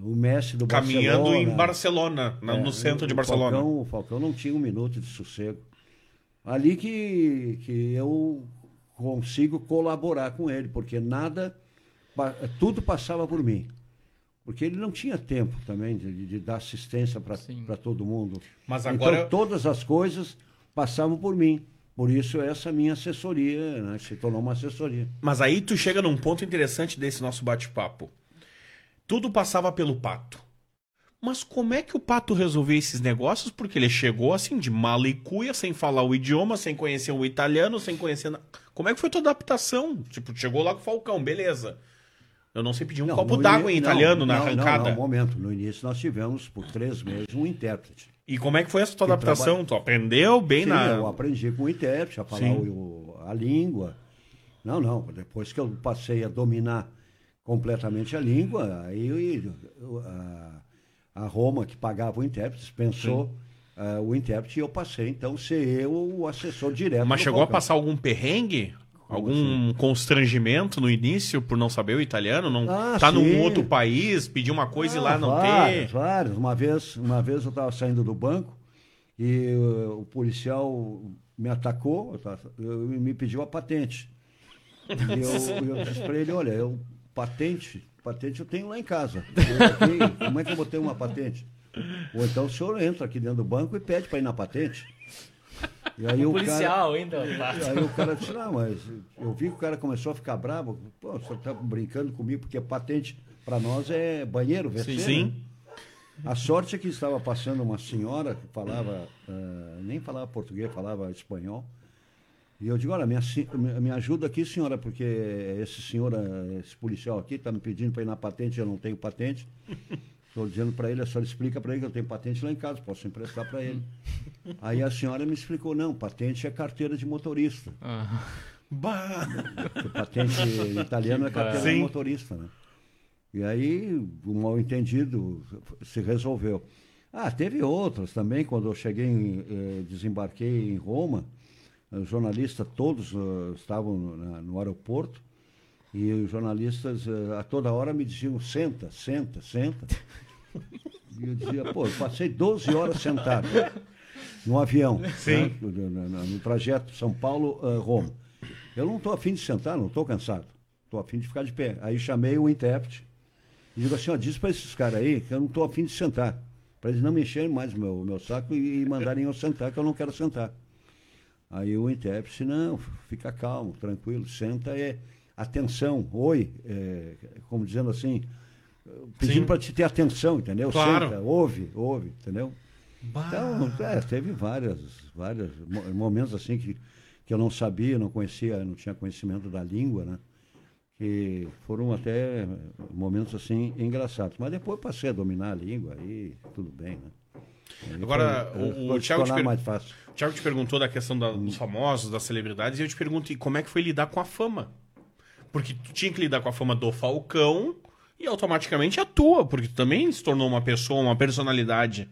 o Messi do Caminhando Barcelona. em Barcelona, na- É, no centro de Barcelona. Falcão, o Falcão não tinha um minuto de sossego. Ali que, que eu consigo colaborar com ele, porque nada, tudo passava por mim. Porque ele não tinha tempo também de, de- dar assistência para todo mundo. Mas agora- Então todas as coisas passavam por mim. Por isso essa minha assessoria né, se tornou uma assessoria. Mas aí tu chega num ponto interessante desse nosso bate-papo. Tudo passava pelo Pato. Mas como é que o Pato resolveu esses negócios? Porque ele chegou assim de mala e cuia, sem falar o idioma, sem conhecer o italiano, sem conhecer... na- Como é que foi tua adaptação? Tipo, chegou lá com o Falcão, beleza. Eu não sei pedir um Não, copo d'água em italiano não, na arrancada. Não, não, momento. No início nós tivemos, por três meses, um intérprete. E como é que foi essa tua Que adaptação? Tu aprendeu bem Sim, na... eu aprendi com o intérprete a falar o- a língua. Não, não. Depois que eu passei a dominar completamente a língua, aí eu- a, a Roma, que pagava o intérprete, dispensou ah, o intérprete e eu passei, então, ser eu o assessor direto. Mas chegou a passar algum perrengue? Algum constrangimento no início por não saber o italiano? Não Ah, tá num sim. outro país, pedir uma coisa e lá Ah, não vários, ter? Vários. Uma vez, uma vez eu estava saindo do banco e uh, o policial me atacou, eu e me pediu a patente. E eu, <laughs> eu disse para ele, olha, eu, patente, patente eu tenho lá em casa. Como é que eu vou ter uma patente? Ou então o senhor entra aqui dentro do banco e pede para ir na patente. E aí o cara, Policial ainda. Aí o cara disse, não, mas eu vi que o cara começou a ficar bravo. Pô, o senhor está brincando comigo, porque patente para nós é banheiro, WC, né? Sim. A sorte é que estava passando uma senhora que falava, ah, nem falava português, falava espanhol. E eu digo, olha, me, me ajuda aqui, senhora, porque esse senhor, ah, esse policial aqui está me pedindo para ir na patente, eu não tenho patente. Estou dizendo para ele, a senhora explica para ele que eu tenho patente lá em casa, posso emprestar para ele. <laughs> Aí a senhora me explicou, não, patente é carteira de motorista. Ah, <laughs> Bah. Porque patente <laughs> italiano é carteira Sim. de motorista, né? E aí o mal entendido se resolveu. Ah, teve outras também, quando eu cheguei, em, eh, desembarquei em Roma, os jornalistas todos eh, estavam no, na- no aeroporto e os jornalistas eh, a toda hora me diziam, senta, senta, senta. E eu dizia, pô, eu passei 12 horas sentado no avião, Sim. né, no, no- no- trajeto São Paulo-Roma. Eu não estou afim de sentar, não estou cansado. Estou afim de ficar de pé. Aí chamei o intérprete e digo assim, ó, diz para esses caras aí que eu não estou afim de sentar. Para eles não mexerem mais o meu, o meu saco e, e mandarem eu sentar, que eu não quero sentar. Aí o intérprete, não, fica calmo, tranquilo, senta é atenção, oi, é, como dizendo assim, pedindo para te ter atenção, entendeu? Claro. Senta, ouve, ouve, entendeu? Bah. Então, é, teve várias, vários momentos assim que, que eu não sabia, não conhecia, não tinha conhecimento da língua, né? Que foram até momentos assim engraçados. Mas depois passei a dominar a língua aí tudo bem, né? Aí Agora, foi- o- o Thiago te per-. O Thiago te perguntou da questão da- dos famosos, das celebridades, e eu te pergunto, e como é que foi lidar com a fama? Porque tu tinha que lidar com a fama do Falcão e automaticamente a tua, porque tu também se tornou uma pessoa, uma personalidade.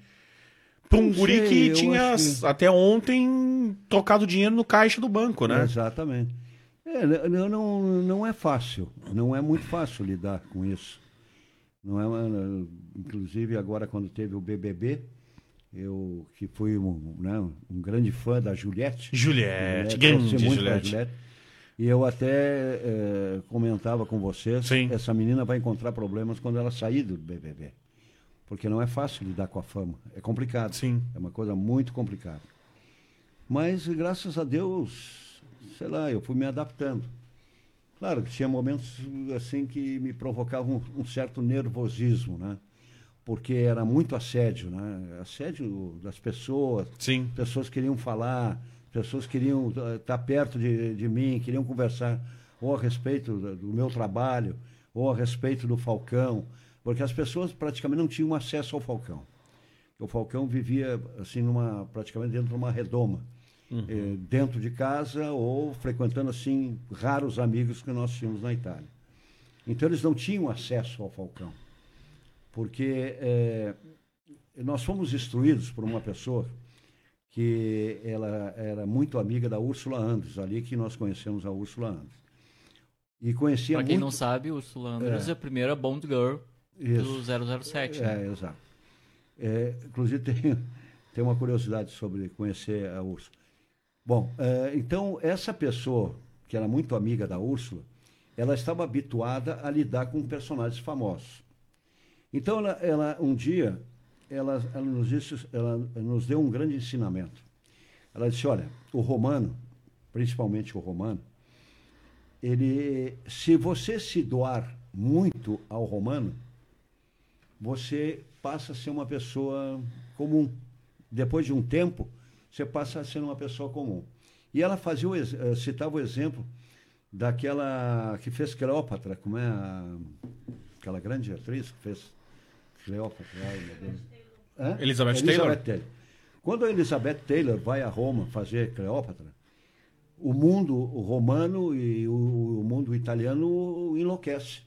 Pra um guri sei, que tinha que- até ontem trocado dinheiro no caixa do banco, né? Exatamente. É, não, não, não é fácil, não é muito fácil lidar com isso. Não é, uma- inclusive agora quando teve o BBB, eu que fui um, né, um grande fã da Juliette. Juliette, Juliette, grande pra Juliette. E eu até eh, comentava com vocês, Sim. essa menina vai encontrar problemas quando ela sair do BBB. Porque não é fácil lidar com a fama, é complicado. Sim. É uma coisa muito complicada. Mas, graças a Deus, sei lá, eu fui me adaptando. Claro que tinha momentos assim que me provocavam um, um certo nervosismo, né? Porque era muito assédio, né? Assédio das pessoas, Sim. pessoas queriam falar, pessoas queriam eh, estar perto de, de mim, queriam conversar ou a respeito do, meu trabalho, ou a respeito do Falcão, porque as pessoas praticamente não tinham acesso ao Falcão. O Falcão vivia assim numa praticamente dentro de uma redoma, eh, dentro de casa ou frequentando assim raros amigos que nós tínhamos na Itália. Então eles não tinham acesso ao Falcão, porque eh, nós fomos instruídos por uma pessoa que ela era muito amiga da Úrsula Andres, ali que nós conhecemos a Úrsula Andres. E conhecia Pra quem muito... não sabe, Ursula Andress é. É. a primeira Bond Girl Isso. do 007. né? É, exato. É, inclusive, <laughs> tem, tem uma curiosidade sobre conhecer a Úrsula. Bom, é, então, essa pessoa, que era muito amiga da Úrsula, ela estava habituada a lidar com personagens famosos. Então, ela, ela, um dia, ela, ela, nos disse, ela nos deu um grande ensinamento. Ela disse, olha, o romano, principalmente o romano, ele, se você se doar muito ao romano, você passa a ser uma pessoa comum. Depois de um tempo, você passa a ser uma pessoa comum. E ela fazia o, eh, citava o exemplo daquela que fez Cleópatra, como é a, aquela grande atriz que fez Hã? Elizabeth Taylor? Taylor. Quando a Elizabeth Taylor vai a Roma fazer Cleópatra, o mundo romano e o, o mundo italiano enlouquece.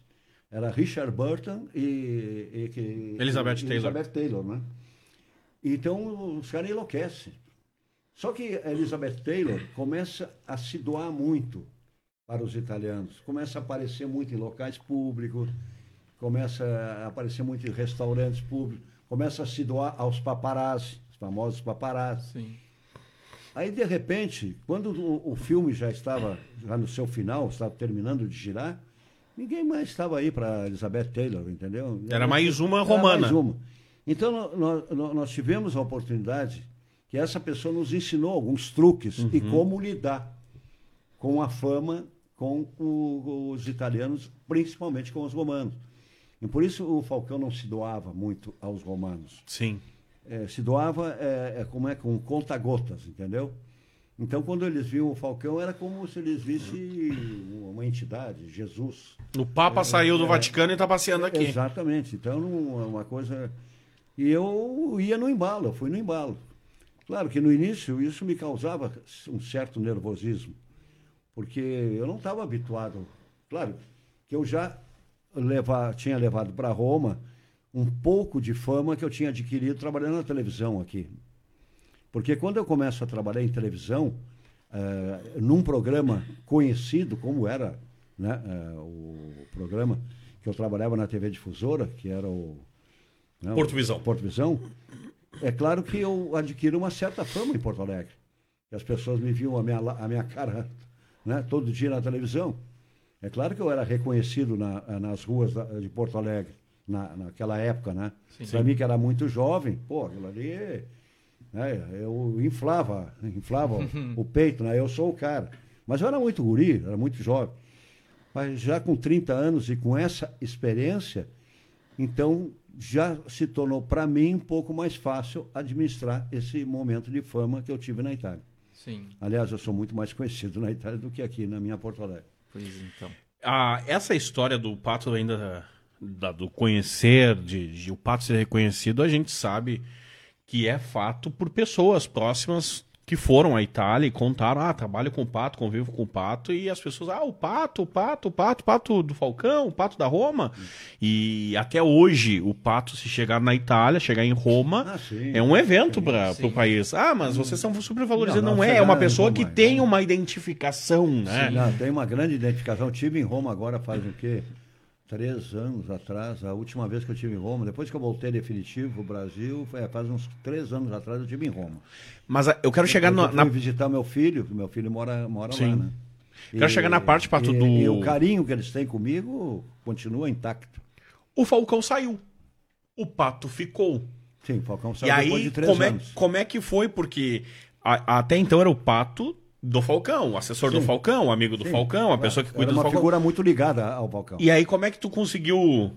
Era Richard Burton e, e que- Elizabeth e- Taylor. Elizabeth Taylor, né? Então os caras enlouquecem. Só que a Elizabeth Taylor começa a se doar muito para os italianos. Começa a aparecer muito em locais públicos, começa a aparecer muito em restaurantes públicos, começa a se doar aos paparazzi, os famosos paparazzi. Sim. Aí, de repente, quando o, o filme já estava já no seu final, estava terminando de girar, ninguém mais estava aí para Elizabeth Taylor, entendeu? Era mais uma Era romana. mais uma. Então, nó- nó- nó- nós tivemos a oportunidade que essa pessoa nos ensinou alguns truques e como lidar com a fama com o- os italianos, principalmente com os romanos. E por isso o Falcão não se doava muito aos romanos Sim. é, se doava é, é, como é com conta-gotas, entendeu? Então, quando eles viam o Falcão, era como se eles vissem uma entidade, Jesus. O Papa saiu do é. Vaticano e tá passeando aqui. Exatamente. Então, não é uma coisa. E eu ia no embalo, eu fui no embalo. Claro que no início isso me causava um certo nervosismo, porque eu não estava habituado. Claro que eu já leva, tinha levado para Roma um pouco de fama que eu tinha adquirido trabalhando na televisão aqui. Porque quando eu começo a trabalhar em televisão, eh, num programa conhecido como era né, eh, o programa que eu trabalhava na TV Difusora, que era o né, Porto Visão. Porto Visão, é claro que eu adquiri uma certa fama em Porto Alegre. As pessoas me viam a minha, a minha cara né, todo dia na televisão. É claro que eu era reconhecido na- nas ruas de Porto Alegre, na, naquela época, né? Para mim que era muito jovem, pô, aquilo ali, né, eu inflava, <laughs> inflava o <laughs> peito, né? Eu sou o cara. Mas eu era muito guri, era muito jovem. Mas já com 30 anos e com essa experiência, então já se tornou para mim um pouco mais fácil administrar esse momento de fama que eu tive na Itália. Sim. Aliás, eu sou muito mais conhecido na Itália do que aqui na minha Porto Alegre. Pois então. Ah, essa história do Pato ainda da- do conhecer, de, de o Pato ser reconhecido, a gente sabe que é fato por pessoas próximas que foram à Itália e contaram, ah, trabalho com o Pato, convivo com o Pato, e as pessoas, ah, o Pato, o Pato, o Pato, o Pato do Falcão, o Pato da Roma. E até hoje, o Pato, se chegar na Itália, chegar em Roma, Ah, sim. é um evento para sim. o país. Ah, mas vocês são super valorizados. Não, Não, não, é, é uma em pessoa que é. tem uma identificação, né? Não, tem uma grande identificação. Tive em Roma agora faz o quê? Três anos atrás, a última vez que eu estive em Roma, depois que eu voltei definitivo pro Brasil, foi- faz uns três anos atrás eu estive em Roma. Mas ah, eu quero chegar eu no- fui na, visitar meu filho, que meu filho mora, mora Sim. lá, né? Quero chegar na parte, Pato, e, do- E o carinho que eles têm comigo continua intacto. O Falcão saiu. O Pato ficou. Sim, o Falcão E saiu depois aí, de três como é, anos. como é que foi? Porque a- até então era o Pato do Falcão, o assessor do Sim. Falcão, o amigo do Sim, Falcão, a pessoa que cuida era do uma Falcão. figura muito ligada ao Falcão. E aí, como é que tu conseguiu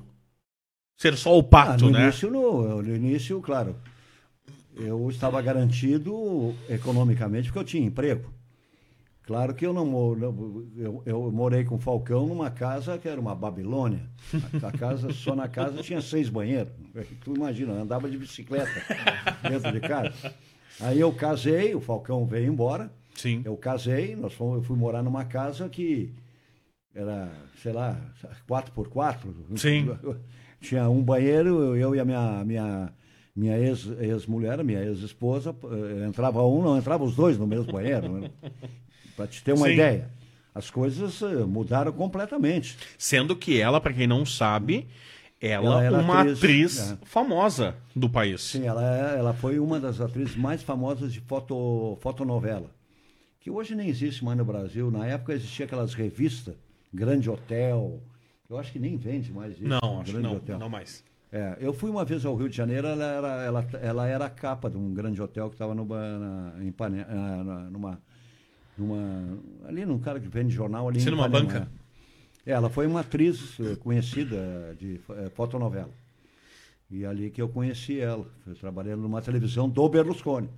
ser só o Ah, Pato, no, né? início, no, no início, claro, eu estava garantido economicamente porque eu tinha emprego. Claro que eu não, eu, eu morei com o Falcão numa casa que era uma Babilônia. A, a casa, só na casa tinha seis banheiros. Tu imagina, eu andava de bicicleta dentro de casa. Aí eu casei, o Falcão veio embora. Sim. Eu casei, nós fomos, eu fui morar numa casa que era, sei lá, 4x4. Sim. <laughs> Tinha um banheiro, eu e a minha, minha, minha ex- ex-mulher, minha ex-esposa, eh, entrava um, não entrava os dois no mesmo banheiro. Né? <laughs> Para te ter uma Sim. ideia. As coisas eh, mudaram completamente. Sendo que ela, pra quem não sabe, ela, Ela era uma atriz, atriz, é. famosa do país. Sim, ela, é- ela foi uma das atrizes mais famosas de foto, fotonovela, que hoje nem existe mais no Brasil. Na época existia aquelas revistas, Grande Hotel, eu acho que nem vende mais isso. Não, acho que Grande não, Hotel. não mais. É, eu fui uma vez ao Rio de Janeiro, ela era, ela, ela era a capa de um grande hotel que estava na- numa, numa. Ali num cara que vende jornal ali Sim, numa Ipanema, banca. é. Ela foi uma atriz eh, conhecida de eh, fotonovela. E ali que eu conheci ela. Eu trabalhei numa televisão do Berlusconi.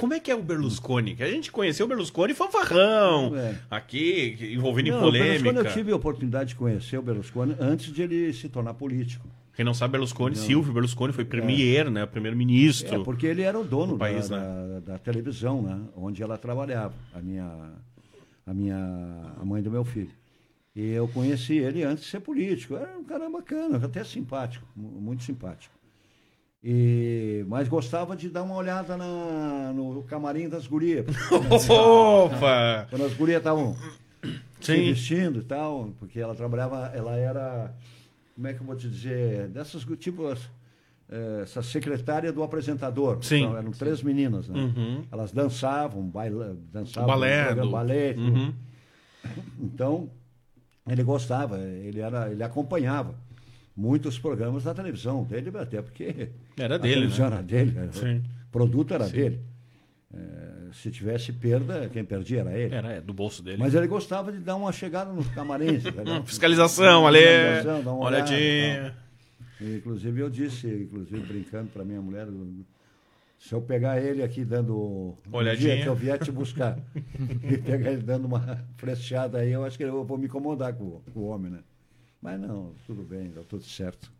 Como é que é o Berlusconi? Que a gente conheceu o Berlusconi fanfarrão. É. Aqui, envolvido em Não, Berlusconi, polêmica. eu tive a oportunidade de conhecer o Berlusconi antes de ele se tornar político. Quem não sabe, Berlusconi, Não. Silvio Berlusconi foi premier, né? Primeiro-ministro. É, porque ele era o dono do da, país, né? da, da televisão, né? Onde ela trabalhava, a minha, a minha, a mãe do meu filho. E eu conheci ele antes de ser político. Era um cara bacana, até simpático, mu- muito simpático. E, mas gostava de dar uma olhada na, no camarim das gurias. <laughs> Opa! Quando as gurias estavam se vestindo e tal, porque ela trabalhava, ela era, como é que eu vou te dizer, dessas tipo eh, essa secretária do apresentador. Sim. Então, eram três meninas, né? Uhum. Elas dançavam, baila, dançavam, balé do- balé. Uhum. Então, ele gostava, ele era, ele acompanhava muitos programas da televisão dele, até porque Era a dele, televisão né? era dele? Sim. o produto era dele. Eh, se tivesse perda, quem perdia era ele. Era, é, do bolso dele. Mas ele gostava de dar uma chegada nos camarins. <laughs> fiscalização, ali. Fiscalização, dar uma Olhadinha. E, Inclusive, eu disse, inclusive brincando para minha mulher, se eu pegar ele aqui dando. um Olhadinha. dia que eu vier te buscar <laughs> e pegar ele dando uma frecheada aí, eu acho que eu vou me incomodar com, o- com o homem, né? Mas não, tudo bem, deu tudo certo.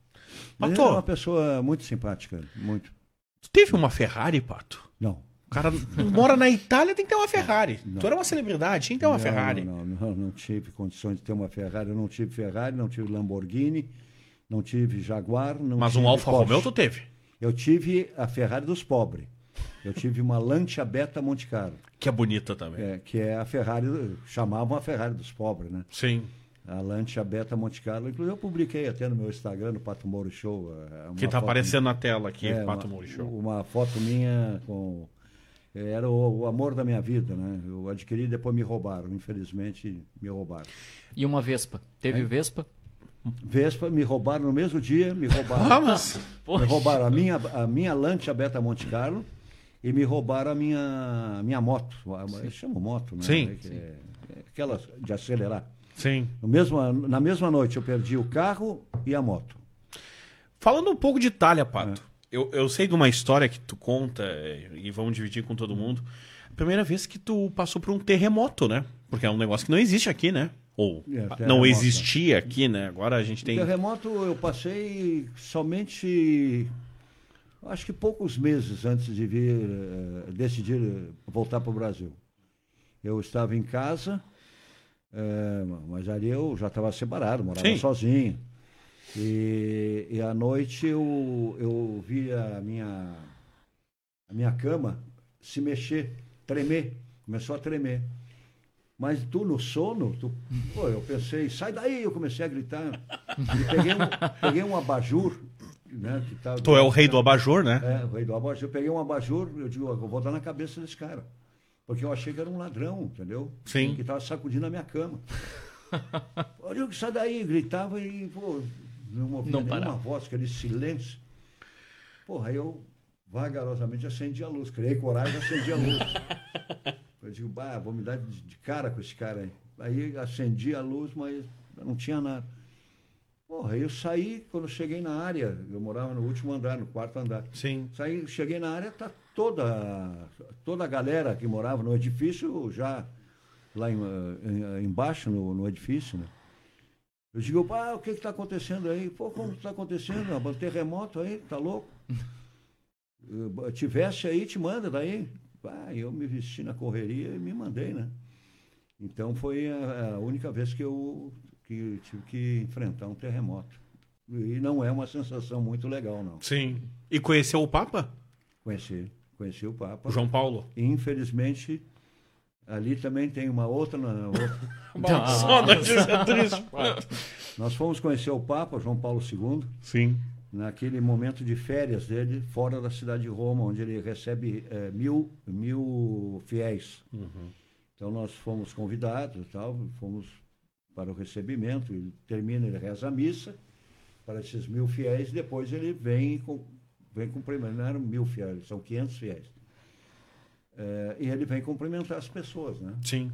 Mas ele Pato. é uma pessoa muito simpática, muito. Tu teve uma Ferrari, Pato? Não. O cara mora na Itália, tem que ter uma Ferrari. Não. Tu era uma celebridade, tinha que ter uma Não, Ferrari. Não, não, não, não tive condições de ter uma Ferrari. Eu não tive Ferrari, não tive Lamborghini, não tive Jaguar. Não Mas tive um Alfa Porsche. Romeo tu teve. Eu tive a Ferrari dos pobres. Eu tive uma Lancia Beta Monte Carlo, Que é bonita também. é, que é a Ferrari, chamavam a Ferrari dos pobres, né? Sim. A Lancia Beta Monte Carlo. Inclusive eu publiquei até no meu Instagram, no Pato Moro Show. é, uma Que tá foto aparecendo na tela aqui, é, Pato Moura Show. Uma foto minha com. Era o, o amor da minha vida, né? Eu adquiri e depois me roubaram. Infelizmente, me roubaram. E uma Vespa. Teve Vespa? Vespa, me roubaram no mesmo dia, me roubaram. Ah, mas... me roubaram a minha, a minha Lancia Beta Monte Carlo e me roubaram a minha, a minha moto. A- Eu chamo moto, né? Sim. É, é- é aquela de acelerar. Sim. No mesmo, na mesma noite eu perdi o carro e a moto. Falando um pouco de Itália, Pato. É. Eu, eu sei de uma história que tu conta eh, e vamos dividir com todo mundo. Primeira vez que tu passou por um terremoto, né? Porque é um negócio que não existe aqui, né? Ou É, não terremoto, existia aqui, né? Agora a gente tem. Terremoto eu passei somente acho que poucos meses antes de vir, eh, decidir eh, voltar para o Brasil. Eu estava em casa, eh, mas ali eu já estava separado, morava Sim. sozinho. E, e à noite eu, eu vi a minha, a minha cama se mexer, tremer, começou a tremer. Mas tu no sono, tu, pô, eu pensei, sai daí, eu comecei a gritar. E peguei um, peguei um abajur, né? Que tava, Tu é o rei do abajur, né? é, o rei do abajur. Eu peguei um abajur, eu digo, eu vou dar na cabeça desse cara. Porque eu achei que era um ladrão, entendeu? Sim. Que estava sacudindo a minha cama. <laughs> Eu digo, sai daí, gritava e, pô, não ouvia Não nenhuma voz, aquele silêncio. Porra, aí eu vagarosamente acendi a luz, criei coragem e acendi a luz. <laughs> Eu digo, bah, vou me dar de, de cara com esse cara aí. Aí acendi a luz, mas não tinha nada. Porra, aí eu saí, quando cheguei na área, eu morava no último andar, no quarto andar. Sim. Saí, cheguei na área, tá toda, toda a galera que morava no edifício já lá em, em- embaixo no, no edifício, né? Eu digo, pá, o que que tá acontecendo aí? Pô, como que tá acontecendo? Um terremoto aí, tá louco? <laughs> Tivesse aí, te manda daí. Pá, eu me vesti na correria e me mandei, né? Então foi a, a única vez que eu que tive que enfrentar um terremoto. E não é uma sensação muito legal, não. Sim. E conheceu o Papa? Conheci, conheci o Papa. João Paulo. Infelizmente, ali também tem uma outra, na- outra. Só notícia triste. Nós fomos conhecer o Papa, João Paulo II, Sim. naquele momento de férias dele, fora da cidade de Roma, onde ele recebe eh, mil, mil fiéis. Então nós fomos convidados e tal, fomos para o recebimento, ele termina, ele reza a missa para esses mil fiéis, depois ele vem com, vem cumprimentar, não eram mil fiéis, são 500 fiéis. Eh, e ele vem cumprimentar as pessoas, né? Sim.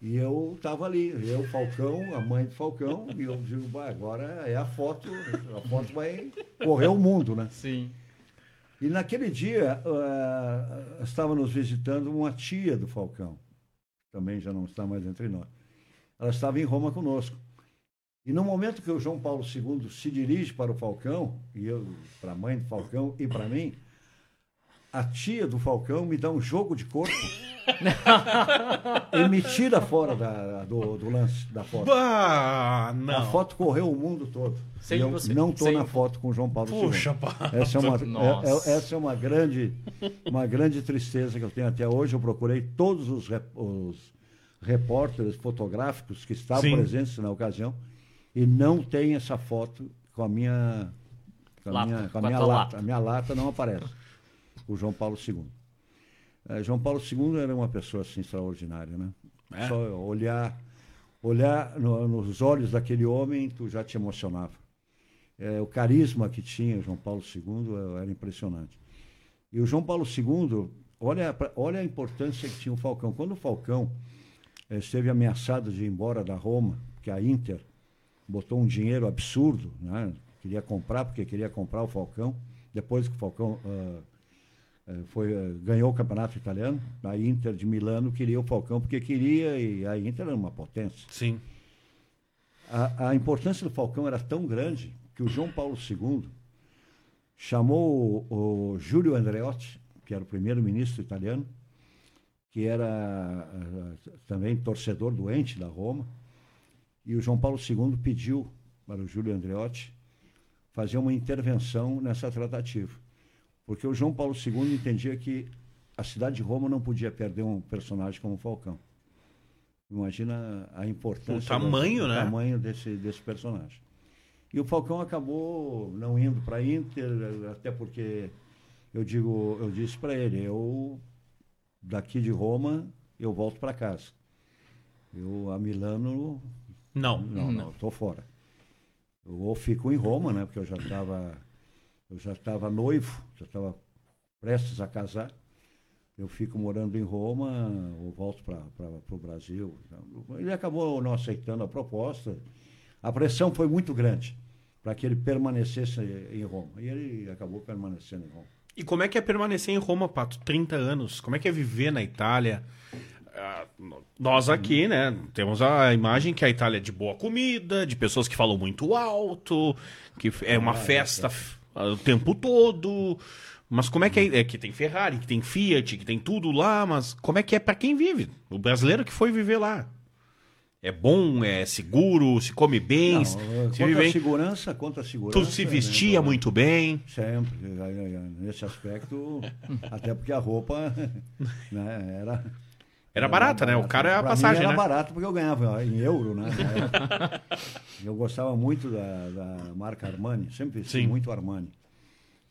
E eu estava ali, eu, Falcão, a mãe do Falcão, e eu digo, "Bah, agora é a foto, a foto vai correr o mundo, né? Sim. E naquele dia ah, estava nos visitando uma tia do Falcão, também já não está mais entre nós. Ela estava em Roma conosco. E no momento que o João Paulo II se dirige para o Falcão, e eu para a mãe do Falcão e para mim, a tia do Falcão me dá um jogo de corpo <laughs> e me tira fora da- do, do lance da foto. Bah, A não. foto correu o mundo todo. Sem e eu você. não estou Sem- na foto com o João Paulo Puxa, II. pá. Essa é uma, é- é- essa é uma grande, uma grande tristeza que eu tenho até hoje. Eu procurei todos os, rep- os repórteres fotográficos que estavam Sim. presentes na ocasião e não tem essa foto com a minha, com a Lata, minha, com a minha lata. lata. A minha lata não aparece. O João Paulo II. Eh, João Paulo II era uma pessoa assim extraordinária, né? É? Só olhar, olhar no- nos olhos daquele homem, tu já te emocionava. É, o carisma que tinha João Paulo II eh, era impressionante. E o João Paulo II, olha, olha a importância que tinha o Falcão. Quando o Falcão eh, esteve ameaçado de ir embora da Roma, que a Inter botou um dinheiro absurdo, né? queria comprar, porque queria comprar o Falcão, depois que o Falcão eh, foi, eh, ganhou o campeonato italiano, a Inter de Milano queria o Falcão porque queria, e a Inter era uma potência. Sim. A, a importância do Falcão era tão grande que o João Paulo II chamou o, o Júlio Andreotti, que era o primeiro-ministro italiano, que era ah, também torcedor doente da Roma, e o João Paulo II pediu para o Júlio Andreotti fazer uma intervenção nessa tratativa. Porque o João Paulo II entendia que a cidade de Roma não podia perder um personagem como o Falcão. Imagina a importância. O tamanho, do, né? O tamanho desse, desse personagem. E o Falcão acabou não indo para a Inter, até porque eu digo, eu disse para ele, eu daqui de Roma eu volto para casa. Eu a Milano Não. não, não, estou fora. Eu ou fico em Roma, né? Porque eu já estava eu já estava noivo, já estava prestes a casar. Eu fico morando em Roma ou volto para o Brasil. Ele acabou não aceitando a proposta. A pressão foi muito grande para que ele permanecesse em Roma. E ele acabou permanecendo em Roma. E como é que é permanecer em Roma, Pato? 30 anos. Como é que é viver na Itália? Nós aqui, né, temos a imagem que a Itália é de boa comida, de pessoas que falam muito alto, que é uma Ah, festa, o tempo todo. Mas como é que é? é? que tem Ferrari, que tem Fiat, que tem tudo lá, mas como é que é para quem vive? O brasileiro que foi viver lá. É bom, é seguro, se come bem, Não, se vive bem. segurança, contra a segurança. Tu se né, vestia pô, muito bem. Sempre, nesse aspecto, <laughs> até porque a roupa <laughs> né, era. Era barata, né? O cara é a Pra passagem, mim era né? barato porque eu ganhava em euro, né? época. eu gostava muito da, da marca Armani, sempre vesti Sim. muito Armani.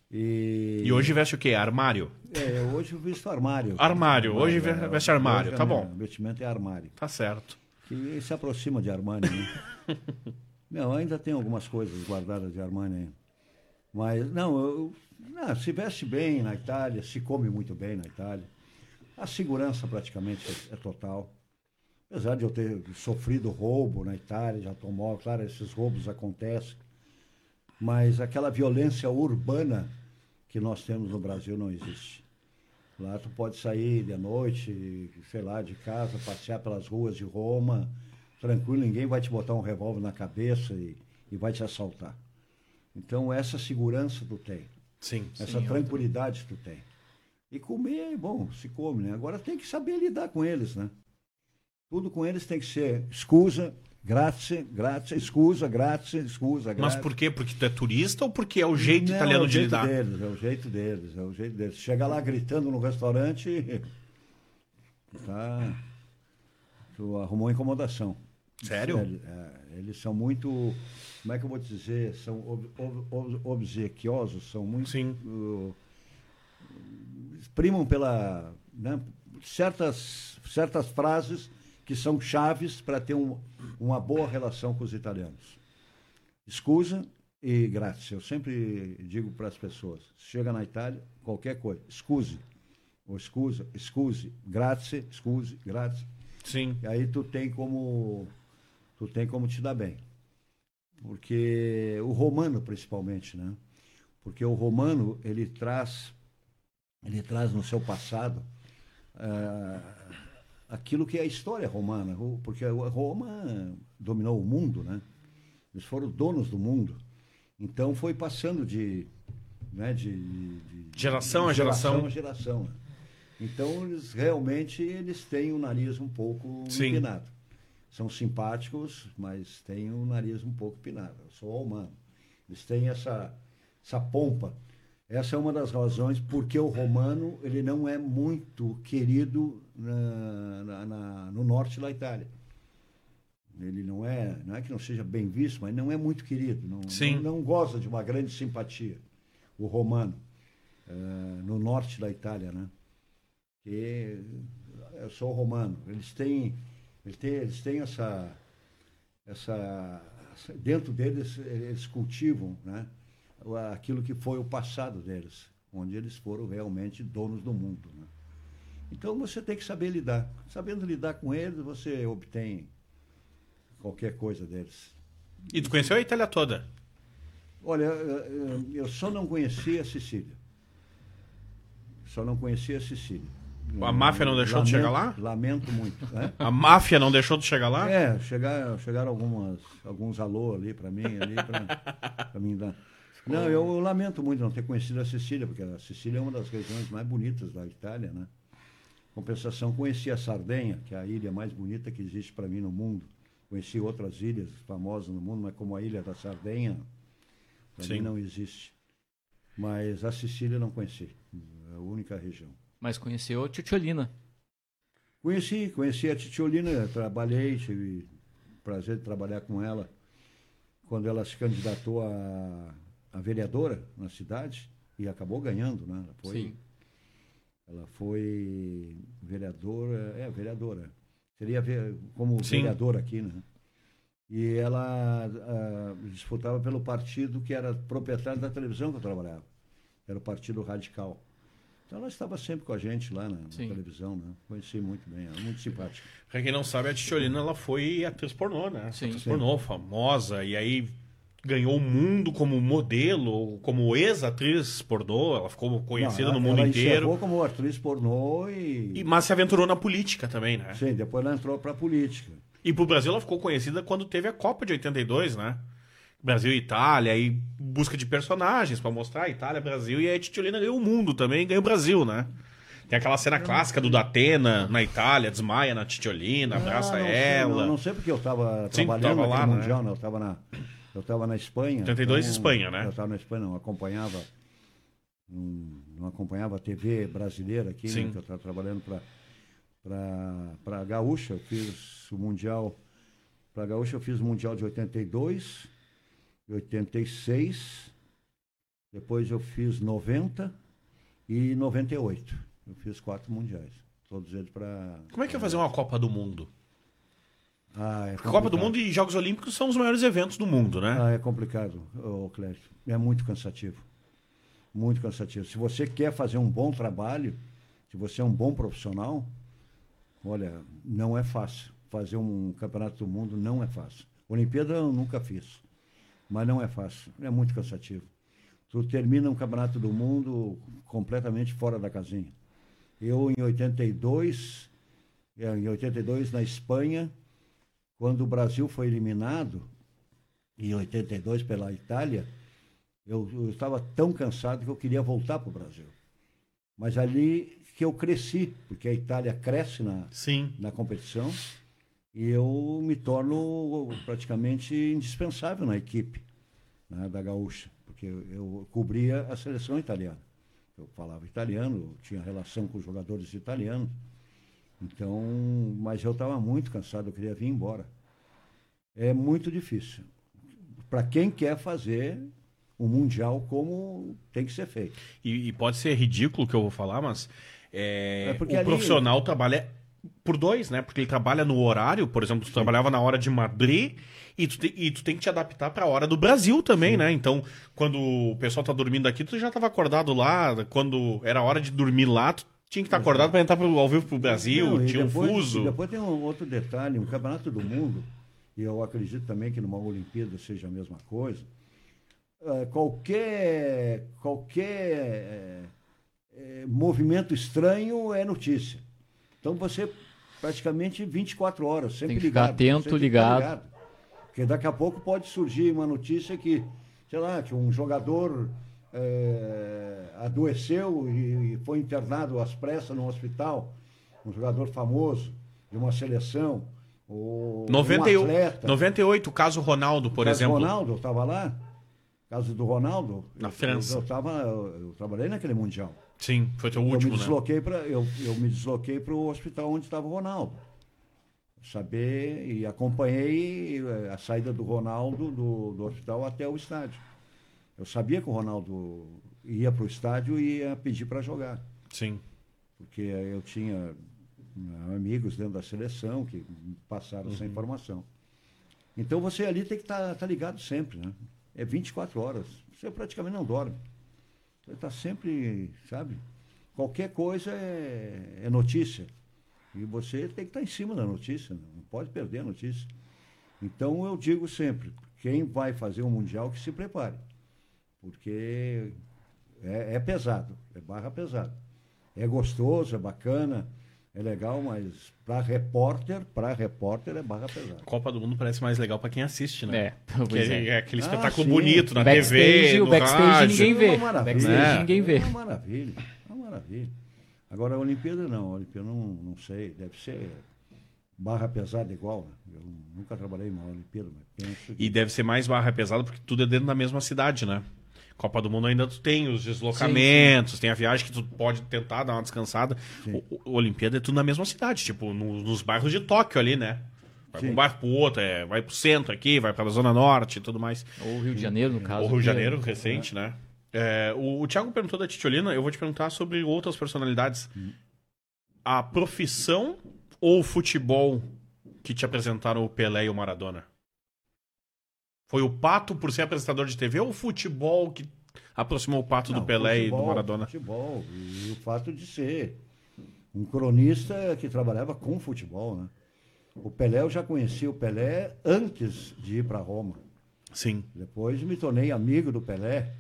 E, E hoje veste o quê? Armário. É, hoje eu visto armário. Armário, hoje É, veste armário, hoje tá é bom. meu investimento é armário. Tá certo. Que se aproxima de Armani, né? <laughs> não, ainda tem algumas coisas guardadas de Armani ainda. Mas, não, eu, não, se veste bem na Itália, se come muito bem na Itália. A segurança praticamente é, é total. Apesar de eu ter sofrido roubo na Itália, de automóvel, claro, esses roubos acontecem. Mas aquela violência urbana que nós temos no Brasil não existe. Lá tu pode sair de noite, sei lá, de casa, passear pelas ruas de Roma, tranquilo, ninguém vai te botar um revólver na cabeça e, e vai te assaltar. Então essa segurança tu tem, Sim. essa tranquilidade tu tem. E comer, bom, se come, né? Agora tem que saber lidar com eles, né? Tudo com eles tem que ser escusa, grazie, grazie, escusa, grazie, escusa, Mas grazie. por quê? Porque tu é turista ou porque é o jeito Não, italiano é o de jeito lidar? deles, é o jeito deles, é o jeito deles. Chega lá gritando no restaurante, tá, tu arrumou incomodação. Sério? Sério, é, eles são muito, como é que eu vou te dizer, são ob, ob, ob- obsequiosos, são muito... Sim. uh, primam pela... né, certas, certas frases que são chaves para ter um, uma boa relação com os italianos. Escusa e grazie. Eu sempre digo para as pessoas, chega na Itália, qualquer coisa, escuse. Ou escusa, escuse, grazie, escuse, grazie. Sim. E aí tu tem como tu tem como te dar bem. Porque o romano principalmente, né? Porque o romano, ele traz ele traz no seu passado ah, aquilo que é a história romana, porque Roma dominou o mundo, né? Eles foram donos do mundo. Então foi passando de, né, de, de- Geração a de geração. a geração. né? Então eles realmente eles têm o nariz um pouco Sim. empinado. São simpáticos, mas têm o nariz um pouco empinado. Eu sou humano. Eles têm essa essa pompa. Essa é uma das razões porque o romano ele não é muito querido na- na- na- no norte da Itália. Ele não é, não é que não seja bem visto, mas não é muito querido. Não, Sim. não, não goza de uma grande simpatia, o romano, eh, no norte da Itália, né? Que eu sou romano. Eles têm, eles têm, eles têm essa, essa, essa- dentro deles eles cultivam, né? Aquilo que foi o passado deles, onde eles foram realmente donos do mundo. Né? Então você tem que saber lidar. Sabendo lidar com eles, você obtém qualquer coisa deles. E tu conheceu a Itália toda? Olha, eh, eh, eu só não conhecia a Sicília. Só não conhecia a Sicília. A máfia não deixou de chegar lá? Lamento muito. né? A máfia não deixou de chegar lá? É, chegar, chegaram algumas, alguns alô ali para mim, ali para mim dar. Não, eu lamento muito não ter conhecido a Sicília, porque a Sicília é uma das regiões mais bonitas da Itália, né? Compensação, conheci a Sardenha, que é a ilha mais bonita que existe para mim no mundo. Conheci outras ilhas famosas no mundo, mas como a ilha da Sardenha, para mim não existe. Mas a Sicília não conheci, é a única região. Mas conheceu a Titiolina. Conheci, conheci a Titiolina, trabalhei, tive o prazer de trabalhar com ela quando ela se candidatou a, a vereadora na cidade e acabou ganhando, né? Ela foi, Sim. ela foi vereadora, é, vereadora. Seria como Sim. vereadora aqui, né? E ela ah, disputava pelo partido que era proprietário da televisão que eu trabalhava. Era o Partido Radical. Então ela estava sempre com a gente lá na, na televisão, né? Conheci muito bem, ela muito simpática. Pra quem não sabe, a Titiolina ela foi atriz pornô, né? Sim. atriz pornô, famosa, e aí ganhou o mundo como modelo, como ex-atriz pornô, ela ficou conhecida Não, no ela- mundo ela inteiro. encerrou como atriz pornô e... E, mas se aventurou na política também, né? Sim, depois ela entrou para a política. E pro Brasil ela ficou conhecida quando teve a Copa de 82, né? Brasil e Itália, aí busca de personagens pra mostrar Itália, Brasil, e a Titiolina ganhou o mundo também, ganhou o Brasil, né? Tem aquela cena clássica do Datena na Itália, desmaia na Titiolina, abraça Ah, não, ela. Não, não sei porque eu estava Sim, trabalhando tava lá, né? Mundial, né? Eu estava na, eu tava na Espanha. 82 Espanha, né? Eu estava na Espanha, não acompanhava, não, não acompanhava a TV brasileira aqui, Sim. né? Que eu estava trabalhando para a Gaúcha. Eu fiz o Mundial, para a Gaúcha eu fiz o Mundial de 82, de 86, depois eu fiz 90 e 98. Eu fiz quatro mundiais. Todos eles para. Como é que é fazer uma Copa do Mundo? Ah, é Copa do. Mundo e Jogos Olímpicos são os maiores eventos do mundo, né? Ah, é complicado, Clécio. É muito cansativo. Muito cansativo. Se você quer fazer um bom trabalho, se você é um bom profissional, olha, não é fácil. Fazer um campeonato do mundo não é fácil. Olimpíada eu nunca fiz, mas não é fácil. É muito cansativo. Tu termina um campeonato do mundo completamente fora da casinha. Eu, em 82, é, em 82 na Espanha, quando o Brasil foi eliminado, em 82 pela Itália, eu, eu estava tão cansado que eu queria voltar para o Brasil. Mas ali que eu cresci, porque a Itália cresce na, Sim. na competição e eu me torno praticamente indispensável na equipe né, da Gaúcha, porque eu, eu cobria a seleção italiana. Eu falava italiano, eu tinha relação com os jogadores italianos. Então, mas eu estava muito cansado, eu queria vir embora. É muito difícil. Para quem quer fazer o Mundial como tem que ser feito. E, e pode ser ridículo o que eu vou falar, mas é, É porque o ali- profissional trabalha por dois, né? Porque ele trabalha no horário, por exemplo, tu trabalhava na hora de Madrid e tu, te- e tu tem que te adaptar para a hora do Brasil também, né? Então, quando o pessoal tá dormindo aqui, tu já estava acordado lá, quando era hora de dormir lá, tu tinha que estar acordado para entrar pro, ao vivo pro Brasil, Não, tinha depois- um fuso. depois tem um outro detalhe, um campeonato do mundo, e eu acredito também que numa Olimpíada seja a mesma coisa. eh, qualquer qualquer eh, eh, movimento estranho é notícia. Então você praticamente 24 horas, sempre Tem que ficar ligado. atento, você tem que ligado. Porque daqui a pouco pode surgir uma notícia que, sei lá, que um jogador eh, adoeceu e, e foi internado às pressas no hospital, um jogador famoso de uma seleção, um 98, atleta. 98, o caso Ronaldo, por O caso exemplo. Ronaldo, eu estava lá. Caso do Ronaldo. Na eu- França. Eu, eu, tava, eu, eu trabalhei naquele Mundial. Sim, foi teu eu último, me né? desloquei para eu, eu me desloquei para o hospital onde estava o Ronaldo. Saber e acompanhei eh, a saída do Ronaldo do, do hospital até o estádio. Eu sabia que o Ronaldo ia para o estádio e ia pedir para jogar Sim. porque eu tinha né, amigos dentro da seleção que passaram essa informação. Então você ali tem que estar ligado sempre, né? É 24 horas. Você praticamente não dorme. Você está sempre, sabe? Qualquer coisa é, é notícia. E você tem que estar em cima da notícia, não pode perder a notícia. Então eu digo sempre, quem vai fazer um Mundial que se prepare. Porque é, é pesado, é barra pesada. É gostoso, é bacana, é legal, mas para repórter, para repórter é barra pesada. Copa do Mundo parece mais legal pra quem assiste, né? É, Que pois é. é. aquele Ah, espetáculo sim. bonito na Backstage, TV, o no backstage rádio. ninguém vê. É uma. Backstage É. ninguém vê. É uma maravilha, é uma maravilha. Agora a Olimpíada não, a Olimpíada não, não sei, deve ser barra pesada igual. Né? Eu nunca trabalhei em uma Olimpíada, mas penso que E deve ser mais barra pesada porque tudo é dentro da mesma cidade, né? Copa do Mundo ainda tu tem os deslocamentos, tem a viagem que tu pode tentar dar uma descansada. Sim. O, o Olimpíada é tudo na mesma cidade, tipo, no- nos bairros de Tóquio ali, né? Vai pra Sim. um bairro pro outro, é, vai pro centro aqui, vai pra Zona Norte e tudo mais. Ou Rio de Janeiro, no caso. O Rio de que- Janeiro, recente, né? É, o, o Thiago perguntou da Titiolina, eu vou te perguntar sobre outras personalidades. A profissão ou o futebol que te apresentaram o Pelé e o Maradona? Foi o Pato por ser apresentador de TV ou o futebol que aproximou o Pato do Não, Pelé e do futebol, Maradona? Futebol, e o fato de ser um cronista que trabalhava com futebol, né? O Pelé, eu já conheci o Pelé antes de ir para Roma. Sim. Depois me tornei amigo do Pelé.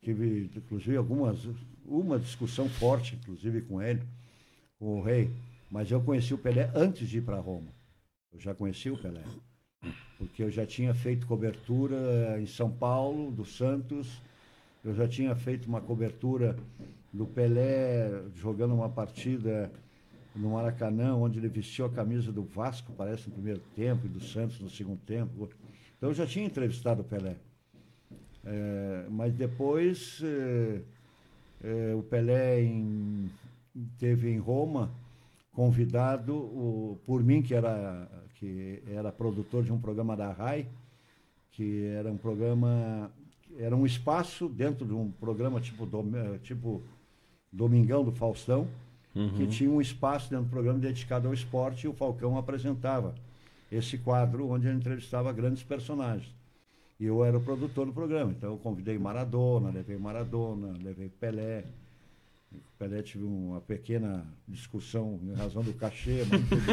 Tive, inclusive, algumas, uma discussão forte, inclusive, com ele, com o rei. Mas eu conheci o Pelé antes de ir para Roma. Eu já conheci o Pelé. Porque eu já tinha feito cobertura em São Paulo, do Santos, eu já tinha feito uma cobertura do Pelé jogando uma partida no Maracanã, onde ele vestiu a camisa do Vasco, parece, no primeiro tempo, e do Santos no segundo tempo. Então eu já tinha entrevistado o Pelé. É, mas depois é, é, o Pelé em, teve em Roma convidado o, por mim, que era, que era produtor de um programa da RAI, que era um programa, era um espaço dentro de um programa tipo, tipo Domingão do Faustão, uhum. que tinha um espaço dentro do programa dedicado ao esporte e o Falcão apresentava esse quadro onde ele entrevistava grandes personagens. E eu era o produtor do programa, então eu convidei Maradona, levei Maradona, levei Pelé. Pelé tive uma pequena discussão em razão do cachê, mas tudo,